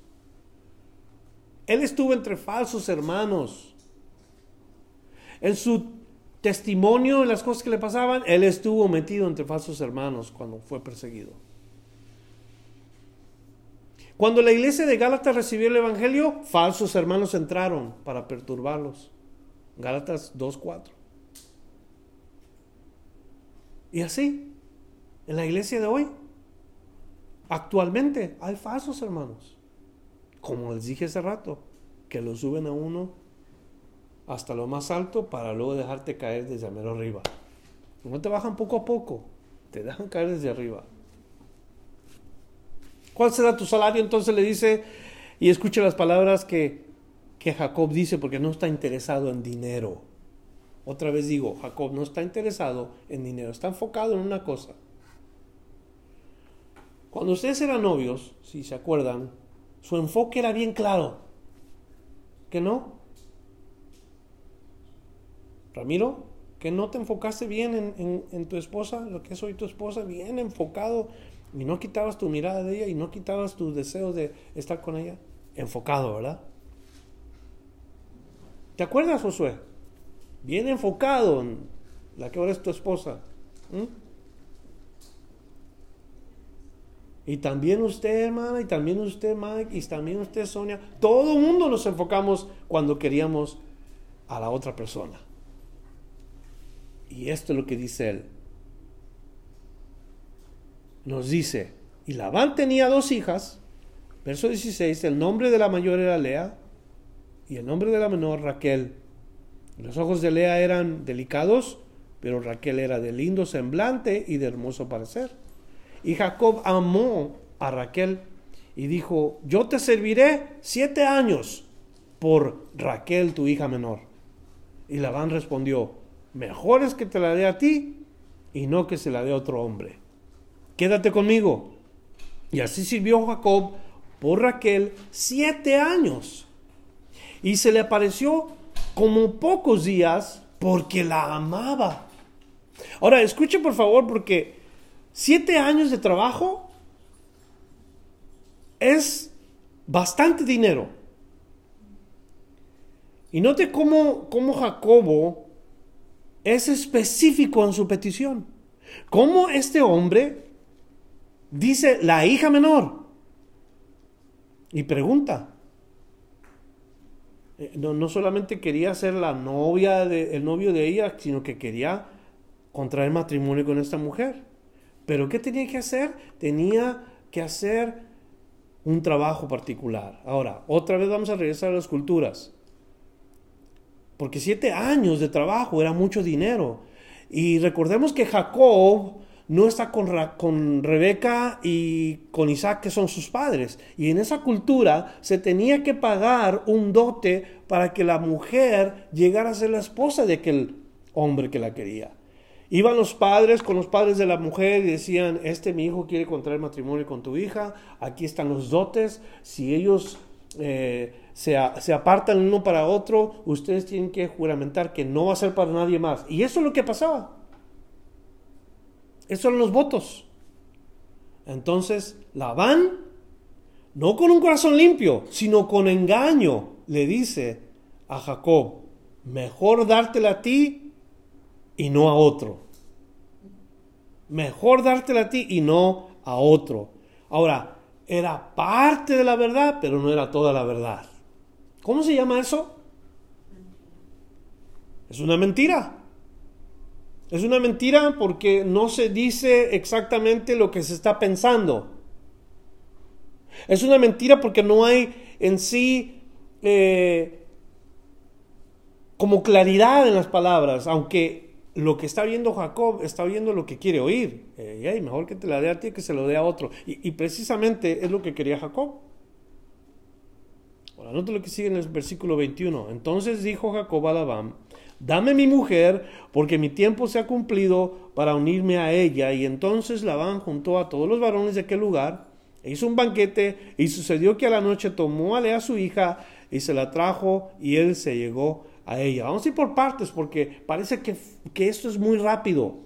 Él estuvo entre falsos hermanos. En su testimonio, en las cosas que le pasaban, él estuvo metido entre falsos hermanos cuando fue perseguido. Cuando la iglesia de Gálatas recibió el Evangelio, falsos hermanos entraron para perturbarlos. Gálatas 2.4. Y así, en la iglesia de hoy, actualmente hay falsos hermanos. Como les dije hace rato, que lo suben a uno hasta lo más alto para luego dejarte caer desde mero arriba. No te bajan poco a poco, te dejan caer desde arriba. ¿Cuál será tu salario? Entonces le dice, y escucha las palabras que, que Jacob dice, porque no está interesado en dinero. Otra vez digo, Jacob no está interesado en dinero, está enfocado en una cosa. Cuando ustedes eran novios, si se acuerdan, su enfoque era bien claro. ¿Que no? Ramiro, que no te enfocaste bien en, tu esposa, lo que es hoy tu esposa, bien enfocado, y no quitabas tu mirada de ella y no quitabas tu deseo de estar con ella. Enfocado, ¿verdad? ¿Te acuerdas, Josué? Bien enfocado en la que ahora es tu esposa. Y también usted, hermana, y también usted, Mike, y también usted, Sonia. Todo el mundo nos enfocamos cuando queríamos a la otra persona. Y esto es lo que dice él. Nos dice, y Labán tenía dos hijas, verso 16, el nombre de la mayor era Lea y el nombre de la menor Raquel. Los ojos de Lea eran delicados, pero Raquel era de lindo semblante y de hermoso parecer. Y Jacob amó a Raquel y dijo, yo te serviré siete años por Raquel, tu hija menor. Y Labán respondió, mejor es que te la dé a ti y no que se la dé a otro hombre. Quédate conmigo. Y así sirvió Jacob por Raquel siete años. Y se le apareció como pocos días porque la amaba. Ahora, escuche por favor porque siete años de trabajo es bastante dinero. Y note cómo, cómo Jacobo es específico en su petición. ¿Cómo este hombre dice la hija menor? Y pregunta. Eh, no, solamente quería ser la novia, de, el novio de ella, sino que quería contraer matrimonio con esta mujer. Pero ¿qué tenía que hacer? Tenía que hacer un trabajo particular. Ahora, otra vez vamos a regresar a las culturas. Porque siete años de trabajo era mucho dinero. Y recordemos que Jacob no está con, con, Rebeca y con Isaac, que son sus padres. Y en esa cultura se tenía que pagar un dote para que la mujer llegara a ser la esposa de aquel hombre que la quería. Iban los padres con los padres de la mujer y decían, este mi hijo quiere contraer matrimonio con tu hija, aquí están los dotes, si ellos eh, se, apartan uno para otro, ustedes tienen que juramentar que no va a ser para nadie más. Y eso es lo que pasaba. Esos son los votos. Entonces, Labán, no con un corazón limpio, sino con engaño, le dice a Jacob, mejor dártela a ti y no a otro. Mejor dártela a ti y no a otro. Ahora, era parte de la verdad, pero no era toda la verdad. ¿Cómo se llama eso? Es una mentira. Es una mentira porque no se dice exactamente lo que se está pensando. Es una mentira porque no hay en sí eh, como claridad en las palabras, aunque lo que está viendo Jacob está viendo lo que quiere oír. Eh, mejor que te la dé a ti que se lo dé a otro. Y, y precisamente es lo que quería Jacob. Ahora, note lo que sigue en el versículo 21. Entonces dijo Jacob a Labán, dame mi mujer, porque mi tiempo se ha cumplido para unirme a ella. Y entonces Labán juntó a todos los varones de aquel lugar, e hizo un banquete, y sucedió que a la noche tomó a Lea su hija, y se la trajo, y él se llegó a ella. Vamos a ir por partes, porque parece que, que esto es muy rápido.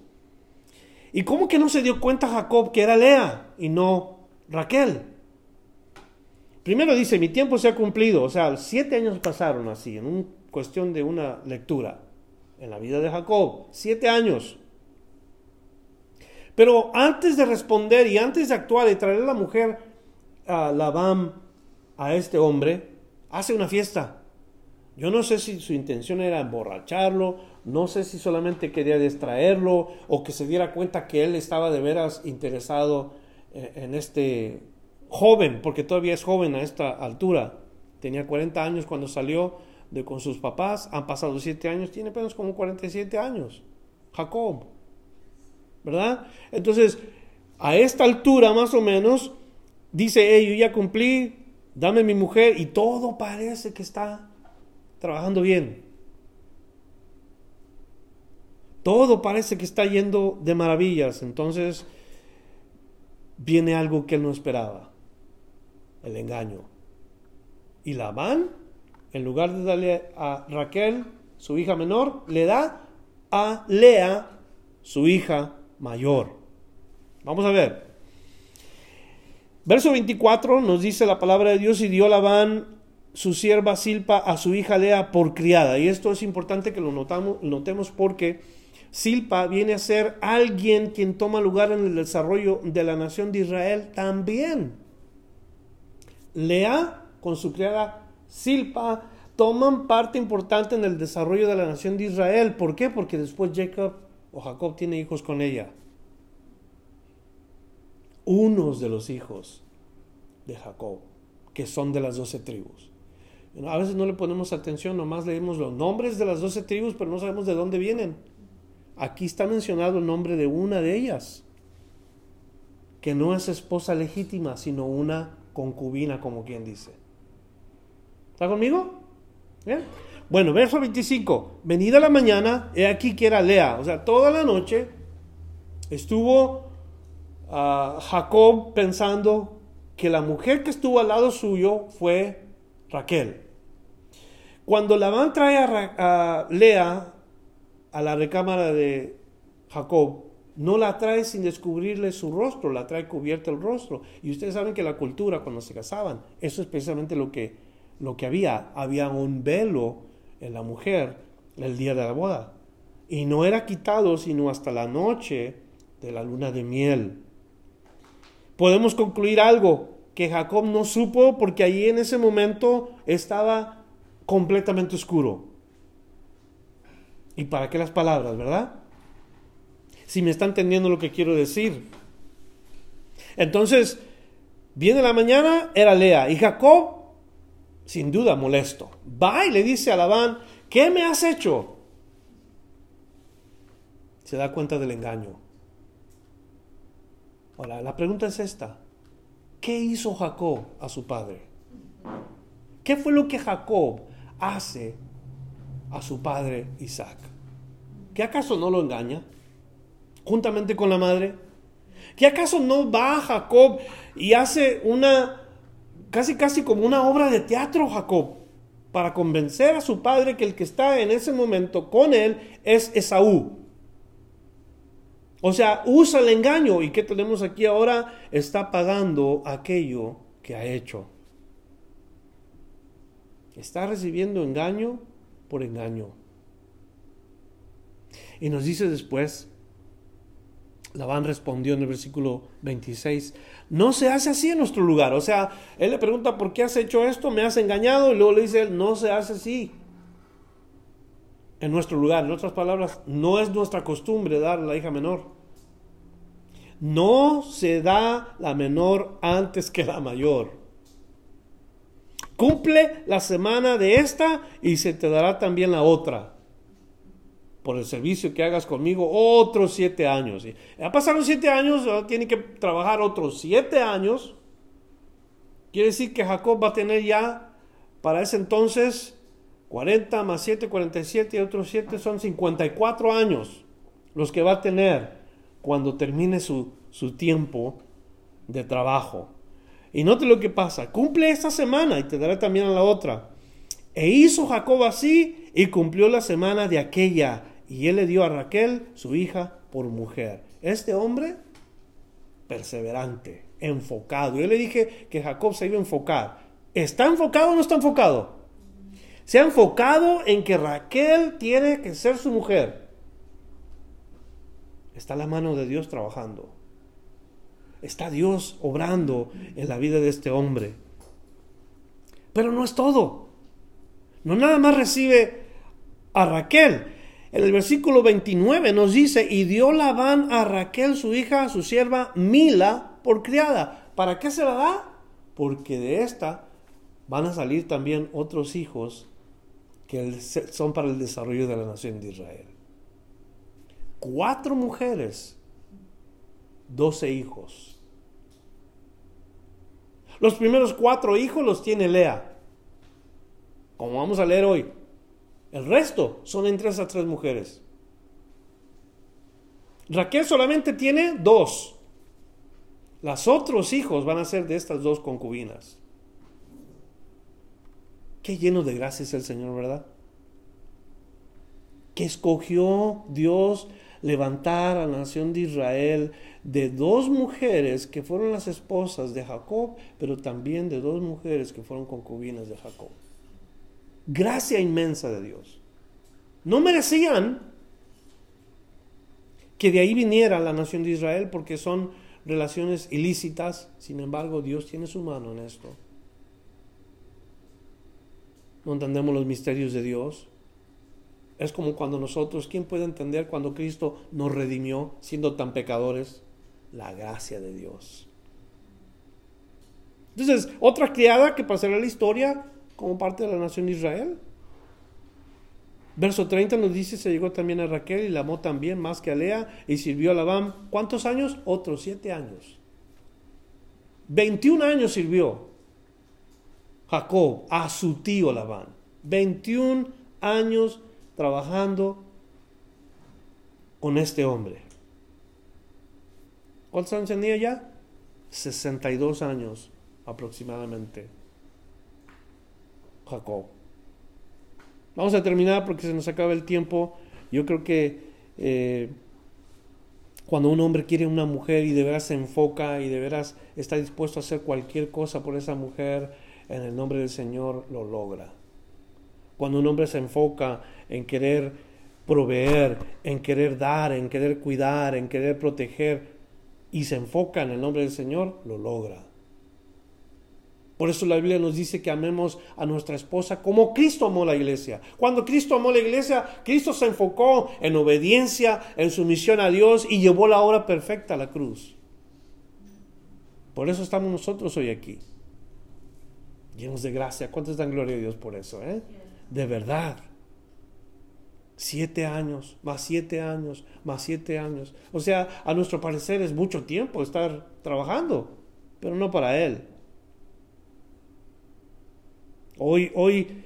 ¿Y cómo que no se dio cuenta Jacob que era Lea y no Raquel? Primero dice, mi tiempo se ha cumplido, o sea, siete años pasaron así, en un, cuestión de una lectura, en la vida de Jacob, siete años. Pero antes de responder y antes de actuar y traer a la mujer a Labán a este hombre, hace una fiesta. Yo no sé si su intención era emborracharlo, no sé si solamente quería distraerlo o que se diera cuenta que él estaba de veras interesado eh, en este joven, porque todavía es joven a esta altura. Tenía 40 años cuando salió de con sus papás, han pasado 7 años, tiene apenas como 47 años. Jacob. ¿Verdad? Entonces, a esta altura más o menos, dice, hey, yo ya cumplí, dame mi mujer y todo parece que está trabajando bien. Todo parece que está yendo de maravillas. Entonces viene algo que él no esperaba, el engaño. Y Labán, en lugar de darle a Raquel, su hija menor, le da a Lea, su hija mayor. Vamos a ver. Verso 24 nos dice la palabra de Dios y dio Labán su sierva Silpa a su hija Lea por criada. Y esto es importante que lo notamos, notemos porque Silpa viene a ser alguien quien toma lugar en el desarrollo de la nación de Israel también. Lea con su criada Silpa toman parte importante en el desarrollo de la nación de Israel. ¿Por qué? Porque después Jacob o Jacob tiene hijos con ella. Unos de los hijos de Jacob, que son de las doce tribus. A veces no le ponemos atención, nomás leemos los nombres de las doce tribus, pero no sabemos de dónde vienen. Aquí está mencionado el nombre de una de ellas, que no es esposa legítima, sino una concubina, como quien dice. ¿Está conmigo? Bueno, verso 25. Venida la mañana, he aquí que era Lea. O sea, toda la noche estuvo ah, Jacob pensando que la mujer que estuvo al lado suyo fue Raquel. Cuando Labán trae a Lea a la recámara de Jacob, no la trae sin descubrirle su rostro, la trae cubierta el rostro. Y ustedes saben que la cultura cuando se casaban, eso es precisamente lo que, lo que había. Había un velo en la mujer el día de la boda. Y no era quitado sino hasta la noche de la luna de miel. Podemos concluir algo que Jacob no supo porque allí en ese momento estaba completamente oscuro. ¿Y para qué las palabras, verdad? Si me está entendiendo lo que quiero decir. Entonces, viene la mañana, era Lea. Y Jacob, sin duda molesto, va y le dice a Labán, ¿qué me has hecho? Se da cuenta del engaño. Ahora, la pregunta es esta. ¿Qué hizo Jacob a su padre? ¿Qué fue lo que Jacob hace a su padre Isaac? ¿Qué acaso no lo engaña? Juntamente con la madre. ¿Qué acaso no va Jacob y hace una, casi casi como una obra de teatro Jacob, para convencer a su padre que el que está en ese momento con él es Esaú? O sea, usa el engaño y ¿qué tenemos aquí ahora? Está pagando aquello que ha hecho. Está recibiendo engaño por engaño. Y nos dice después, Labán respondió en el versículo 26, no se hace así en nuestro lugar. O sea, él le pregunta, ¿por qué has hecho esto? ¿Me has engañado? Y luego le dice, no se hace así en nuestro lugar. En otras palabras, no es nuestra costumbre dar a la hija menor. No se da la menor antes que la mayor. Cumple la semana de esta y se te dará también la otra por el servicio que hagas conmigo otros siete años. Ya pasaron siete años, tiene que trabajar otros siete años. Quiere decir que Jacob va a tener ya para ese entonces 40 más 7, 47 y otros 7 son 54 años los que va a tener cuando termine su, su tiempo de trabajo. Y note lo que pasa, cumple esta semana y te daré también a la otra. E hizo Jacob así y cumplió la semana de aquella y él le dio a Raquel, su hija, por mujer. Este hombre, perseverante, enfocado. Yo le dije que Jacob se iba a enfocar. ¿Está enfocado o no está enfocado? Se ha enfocado en que Raquel tiene que ser su mujer. Está la mano de Dios trabajando. Está Dios obrando en la vida de este hombre. Pero no es todo. No nada más recibe a Raquel, en el versículo 29 nos dice, y dio Labán a Raquel, su hija, a su sierva Mila, por criada. ¿Para qué se la da? Porque de esta van a salir también otros hijos que son para el desarrollo de la nación de Israel. Cuatro mujeres, doce hijos. Los primeros cuatro hijos los tiene Lea, como vamos a leer hoy. El resto son entre esas tres mujeres. Raquel solamente tiene dos. Los otros hijos van a ser de estas dos concubinas. Qué lleno de gracia es el Señor, ¿verdad? Que escogió Dios levantar a la nación de Israel de dos mujeres que fueron las esposas de Jacob, pero también de dos mujeres que fueron concubinas de Jacob. Gracia inmensa de Dios. No merecían que de ahí viniera la nación de Israel porque son relaciones ilícitas, sin embargo Dios tiene su mano en esto. No entendemos los misterios de Dios. Es como cuando nosotros, ¿quién puede entender cuando Cristo nos redimió siendo tan pecadores? La gracia de Dios. Entonces, otra criada que pasará la historia como parte de la nación de Israel. Verso 30 nos dice, se llegó también a Raquel y la amó también más que a Lea y sirvió a Labán. ¿Cuántos años? Otros siete años. 21 años sirvió Jacob a su tío Labán. 21 años trabajando con este hombre. ¿Cuántos años tenía ya? 62 años aproximadamente. Jacob. Vamos a terminar porque se nos acaba el tiempo. Yo creo que eh, cuando un hombre quiere una mujer y de veras se enfoca y de veras está dispuesto a hacer cualquier cosa por esa mujer, en el nombre del Señor lo logra. Cuando un hombre se enfoca en querer proveer, en querer dar, en querer cuidar, en querer proteger y se enfoca en el nombre del Señor, lo logra. Por eso la Biblia nos dice que amemos a nuestra esposa como Cristo amó la iglesia. Cuando Cristo amó la iglesia, Cristo se enfocó en obediencia, en sumisión a Dios y llevó la obra perfecta a la cruz. Por eso estamos nosotros hoy aquí. Llenos de gracia. ¿Cuántos dan gloria a Dios por eso? Eh? De verdad. Siete años, más siete años, más siete años. O sea, a nuestro parecer es mucho tiempo estar trabajando, pero no para Él. Hoy, hoy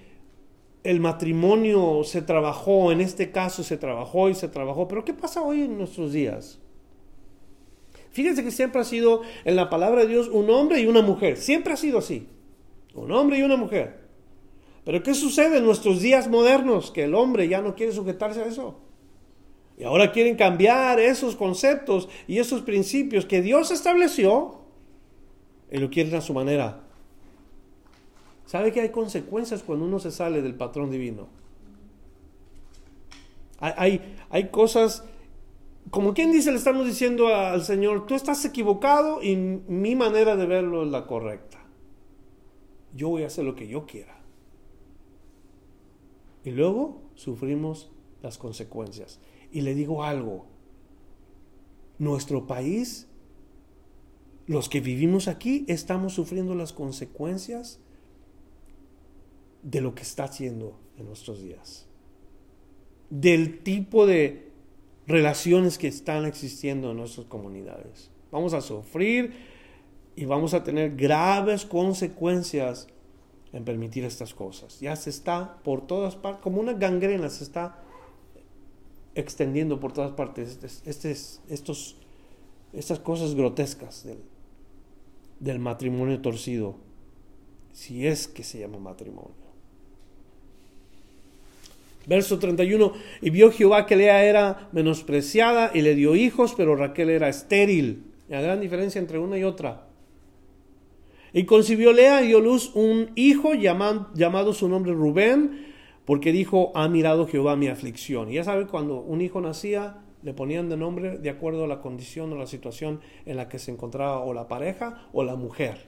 el matrimonio se trabajó, en este caso se trabajó y se trabajó, pero ¿qué pasa hoy en nuestros días? Fíjense que siempre ha sido en la palabra de Dios un hombre y una mujer, siempre ha sido así, un hombre y una mujer. Pero ¿qué sucede en nuestros días modernos? Que el hombre ya no quiere sujetarse a eso. Y ahora quieren cambiar esos conceptos y esos principios que Dios estableció y lo quieren a su manera. ¿Sabe que hay consecuencias cuando uno se sale del patrón divino? Hay, hay, cosas, como quien dice, le estamos diciendo al Señor, tú estás equivocado y mi manera de verlo es la correcta. Yo voy a hacer lo que yo quiera. Y luego sufrimos las consecuencias. Y le digo algo, nuestro país, los que vivimos aquí, estamos sufriendo las consecuencias de lo que está haciendo en nuestros días, del tipo de relaciones que están existiendo en nuestras comunidades. Vamos a sufrir y vamos a tener graves consecuencias en permitir estas cosas. Ya se está por todas partes, como una gangrena, se está extendiendo por todas partes este, estos, estas cosas grotescas del, del matrimonio torcido, si es que se llama matrimonio. Verso 31, y vio Jehová que Lea era menospreciada y le dio hijos, pero Raquel era estéril. La gran diferencia entre una y otra. Y concibió Lea y dio luz un hijo llamado su nombre Rubén, porque dijo, ha mirado Jehová mi aflicción. Y ya sabe, cuando un hijo nacía, le ponían de nombre de acuerdo a la condición o la situación en la que se encontraba o la pareja o la mujer.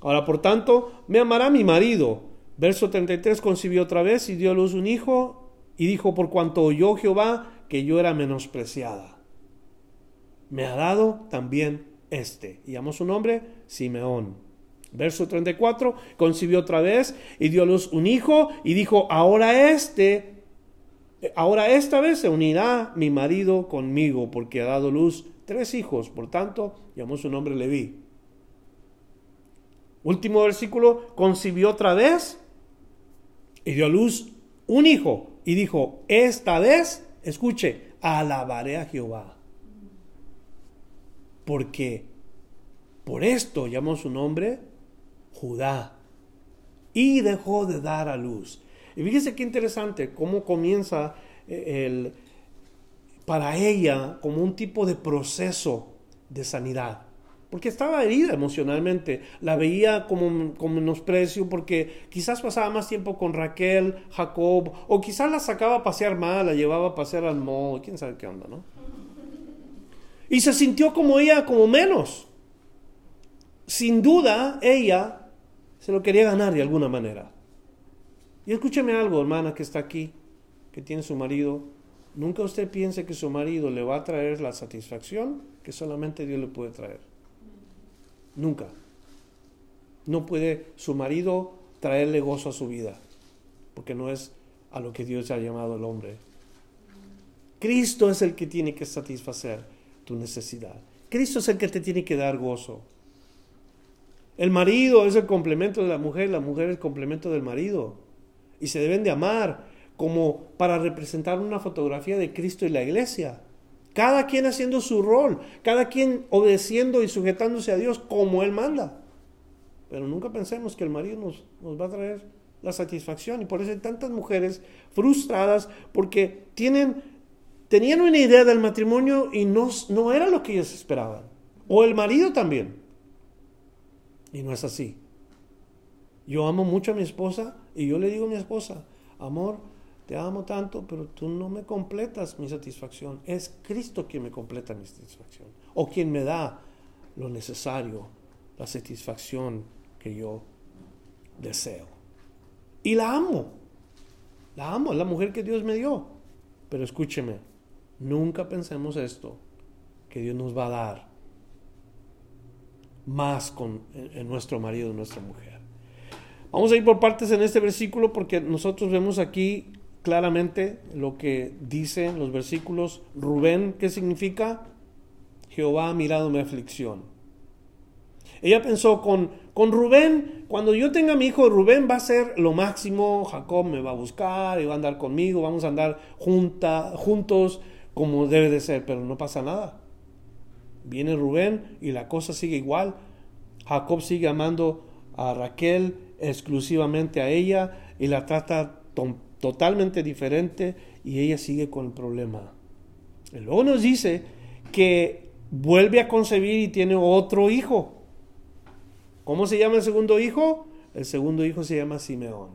Ahora, por tanto, me amará mi marido Verso 33, concibió otra vez y dio a luz un hijo y dijo, por cuanto oyó Jehová que yo era menospreciada, me ha dado también este. Y llamó su nombre Simeón. Verso 34, concibió otra vez y dio a luz un hijo y dijo, ahora este, ahora esta vez se unirá mi marido conmigo porque ha dado luz tres hijos. Por tanto, llamó su nombre Leví. Último versículo, concibió otra vez y dio a luz un hijo y dijo, esta vez, escuche, alabaré a Jehová. Porque por esto llamó su nombre Judá y dejó de dar a luz. Y fíjese qué interesante cómo comienza eh, el, para ella como un tipo de proceso de sanidad. Porque estaba herida emocionalmente, la veía como con menosprecio porque quizás pasaba más tiempo con Raquel, Jacob, o quizás la sacaba a pasear mal, la llevaba a pasear al mall, quién sabe qué onda, ¿no? Y se sintió como ella, como menos. Sin duda, ella se lo quería ganar de alguna manera. Y escúcheme algo, hermana, que está aquí, que tiene su marido. Nunca usted piense que su marido le va a traer la satisfacción que solamente Dios le puede traer. Nunca. No puede su marido traerle gozo a su vida, porque no es a lo que Dios ha llamado al hombre. Cristo es el que tiene que satisfacer tu necesidad. Cristo es el que te tiene que dar gozo. El marido es el complemento de la mujer, la mujer es el complemento del marido. Y se deben de amar como para representar una fotografía de Cristo y la iglesia. Cada quien haciendo su rol, cada quien obedeciendo y sujetándose a Dios como Él manda. Pero nunca pensemos que el marido nos, nos va a traer la satisfacción. Y por eso hay tantas mujeres frustradas porque tienen, tenían una idea del matrimonio y no, no era lo que ellos esperaban. O el marido también. Y no es así. Yo amo mucho a mi esposa y yo le digo a mi esposa, amor, te amo tanto, pero tú no me completas mi satisfacción. Es Cristo quien me completa mi satisfacción. O quien me da lo necesario, la satisfacción que yo deseo. Y la amo. La amo, la mujer que Dios me dio. Pero escúcheme, nunca pensemos esto, que Dios nos va a dar más con nuestro marido, nuestra mujer. Vamos a ir por partes en este versículo porque nosotros vemos aquí claramente lo que dicen los versículos. Rubén, ¿qué significa? Jehová ha mirado mi aflicción. Ella pensó con, con Rubén, cuando yo tenga mi hijo, Rubén va a ser lo máximo, Jacob me va a buscar y va a andar conmigo, vamos a andar junta, juntos como debe de ser, pero no pasa nada. Viene Rubén y la cosa sigue igual. Jacob sigue amando a Raquel exclusivamente a ella y la trata totalmente diferente y ella sigue con el problema. Y luego nos dice que vuelve a concebir y tiene otro hijo. ¿Cómo se llama el segundo hijo? El segundo hijo se llama Simeón.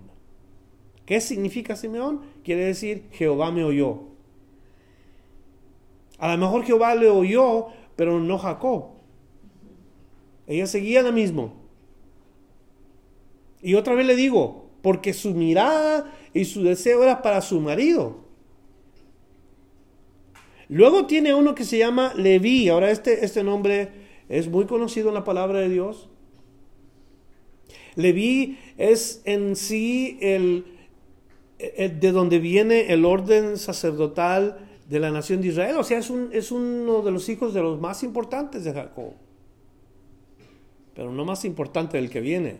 ¿Qué significa Simeón? Quiere decir Jehová me oyó. A lo mejor Jehová le oyó, pero no Jacob. Ella seguía lo mismo. Y otra vez le digo, porque su mirada y su deseo era para su marido. Luego tiene uno que se llama Leví. Ahora este, este nombre es muy conocido en la palabra de Dios. Leví es en sí el, de donde viene el orden sacerdotal de la nación de Israel. O sea, es, un, es uno de los hijos de los más importantes de Jacob. Pero no más importante del que viene.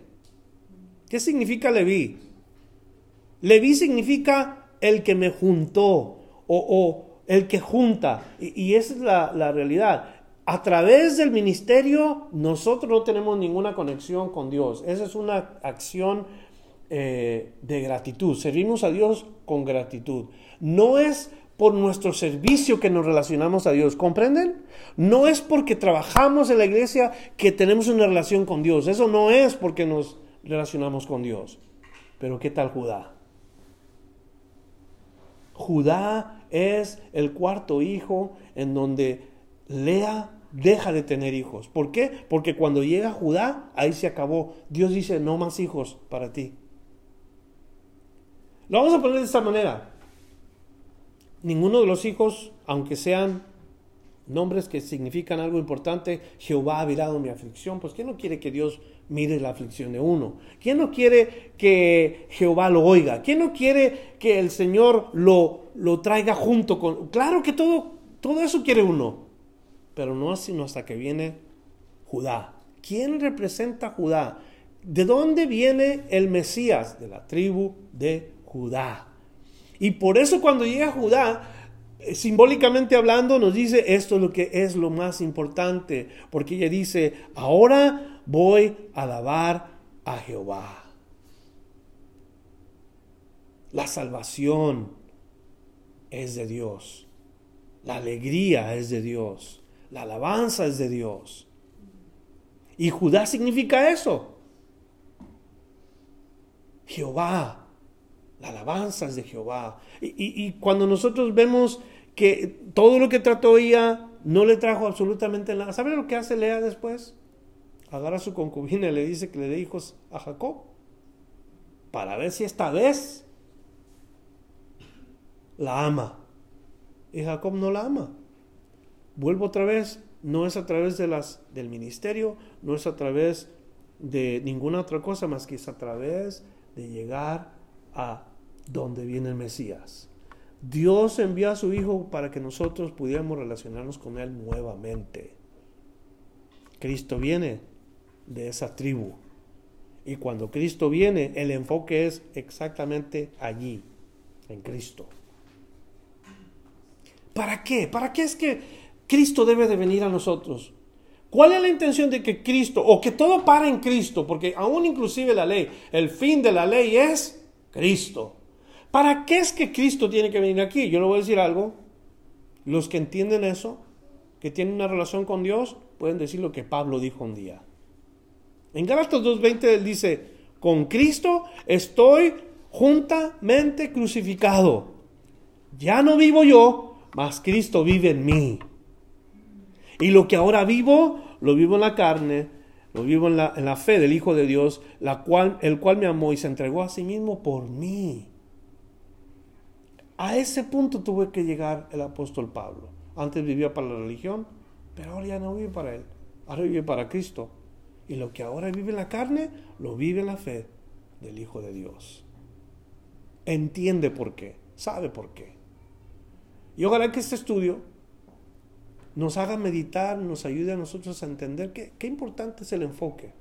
¿Qué significa Leví? Leví significa el que me juntó o, el que junta. Y, esa es la, realidad. A través del ministerio nosotros no tenemos ninguna conexión con Dios. Esa es una acción eh, de gratitud. Servimos a Dios con gratitud. No es por nuestro servicio que nos relacionamos a Dios. ¿Comprenden? No es porque trabajamos en la iglesia que tenemos una relación con Dios. Eso no es porque nos relacionamos con Dios. Pero ¿qué tal Judá? Judá es el cuarto hijo en donde Lea deja de tener hijos. ¿Por qué? Porque cuando llega Judá, ahí se acabó. Dios dice, no más hijos para ti. Lo vamos a poner de esta manera. Ninguno de los hijos, aunque sean nombres que significan algo importante, Jehová ha virado mi aflicción, pues ¿quién no quiere que Dios mire la aflicción de uno? ¿Quién no quiere que Jehová lo oiga? ¿Quién no quiere que el Señor lo, lo traiga junto con... Claro que todo, todo eso quiere uno, pero no sino hasta que viene Judá. ¿Quién representa Judá? ¿De dónde viene el Mesías? De la tribu de Judá. Y por eso cuando llega Judá, eh, simbólicamente hablando, nos dice esto es lo que es lo más importante, porque ella dice, ahora voy a alabar a Jehová. La salvación es de Dios. La alegría es de Dios. La alabanza es de Dios. Y Judá significa eso. Jehová. La alabanza es de Jehová. Y, cuando nosotros vemos que todo lo que trató ella no le trajo absolutamente nada, ¿sabe lo que hace Lea después? Agarra a su concubina y le dice que le dé hijos a Jacob. Para ver si esta vez la ama. Y Jacob no la ama. Vuelvo otra vez, no es a través de las, del ministerio, no es a través de ninguna otra cosa más que es a través de llegar a donde viene el Mesías. Dios envió a su Hijo para que nosotros pudiéramos relacionarnos con Él nuevamente. Cristo viene de esa tribu. Y cuando Cristo viene, el enfoque es exactamente allí, en Cristo. ¿Para qué? ¿Para qué es que Cristo debe de venir a nosotros? ¿Cuál es la intención de que Cristo, o que todo para en Cristo? Porque aún inclusive la ley, el fin de la ley es Cristo. ¿Para qué es que Cristo tiene que venir aquí? Yo le voy a decir algo. Los que entienden eso, que tienen una relación con Dios, pueden decir lo que Pablo dijo un día. En Gálatas 2.20 él dice, con Cristo estoy juntamente crucificado. Ya no vivo yo, mas Cristo vive en mí. Y lo que ahora vivo, lo vivo en la carne, lo vivo en la, en la fe del Hijo de Dios, la cual, el cual me amó y se entregó a sí mismo por mí. A ese punto tuvo que llegar el apóstol Pablo. Antes vivía para la religión, pero ahora ya no vive para él, ahora vive para Cristo. Y lo que ahora vive en la carne, lo vive en la fe del Hijo de Dios. Entiende por qué, sabe por qué. Y ojalá que este estudio nos haga meditar, nos ayude a nosotros a entender qué, importante es el enfoque.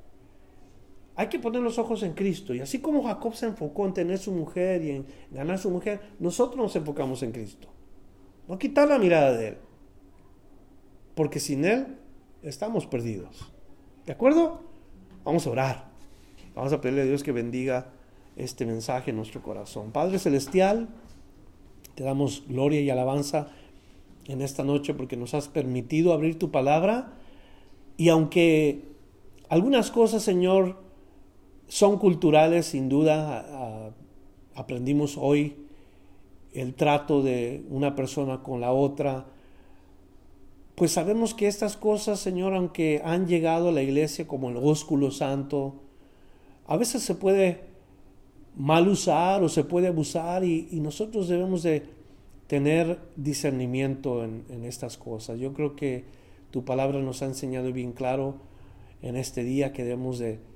Hay que poner los ojos en Cristo. Y así como Jacob se enfocó en tener su mujer y en ganar su mujer, nosotros nos enfocamos en Cristo. No quitar la mirada de Él. Porque sin Él estamos perdidos. ¿De acuerdo? Vamos a orar. Vamos a pedirle a Dios que bendiga este mensaje en nuestro corazón. Padre Celestial, te damos gloria y alabanza en esta noche porque nos has permitido abrir tu palabra. Y aunque algunas cosas, Señor, son culturales, sin duda, aprendimos hoy el trato de una persona con la otra, pues sabemos que estas cosas, Señor, aunque han llegado a la iglesia como el ósculo santo, a veces se puede mal usar o se puede abusar y, nosotros debemos de tener discernimiento en, estas cosas. Yo creo que tu palabra nos ha enseñado bien claro en este día que debemos de,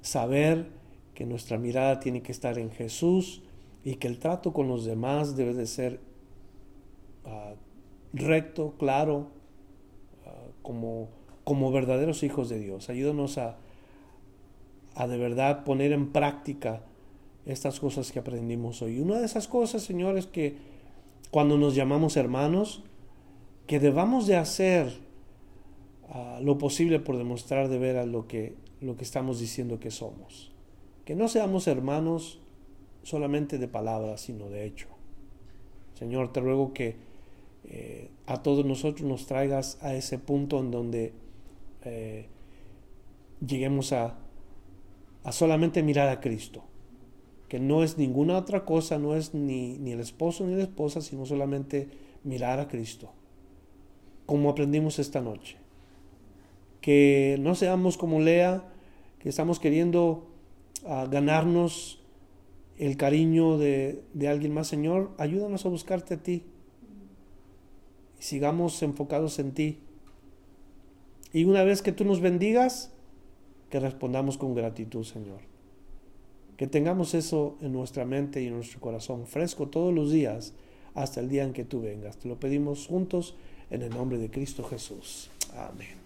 saber que nuestra mirada tiene que estar en Jesús y que el trato con los demás debe de ser ah, recto, claro, ah, como, como verdaderos hijos de Dios. Ayúdanos a, a de verdad poner en práctica estas cosas que aprendimos hoy. Una de esas cosas, Señor, es que cuando nos llamamos hermanos, que debamos de hacer ah, lo posible por demostrar de veras lo que, lo que estamos diciendo que somos. Que no seamos hermanos solamente de palabras, sino de hecho. Señor, te ruego que eh, a todos nosotros nos traigas a ese punto en donde eh, lleguemos a a solamente mirar a Cristo, que no es ninguna otra cosa, no es ni, ni el esposo ni la esposa, sino solamente mirar a Cristo, como aprendimos esta noche. Que no seamos como Lea, que estamos queriendo ah, ganarnos el cariño de, alguien más, Señor, ayúdanos a buscarte a ti. Y sigamos enfocados en ti. Y una vez que tú nos bendigas, que respondamos con gratitud, Señor. Que tengamos eso en nuestra mente y en nuestro corazón fresco todos los días hasta el día en que tú vengas. Te lo pedimos juntos en el nombre de Cristo Jesús. Amén.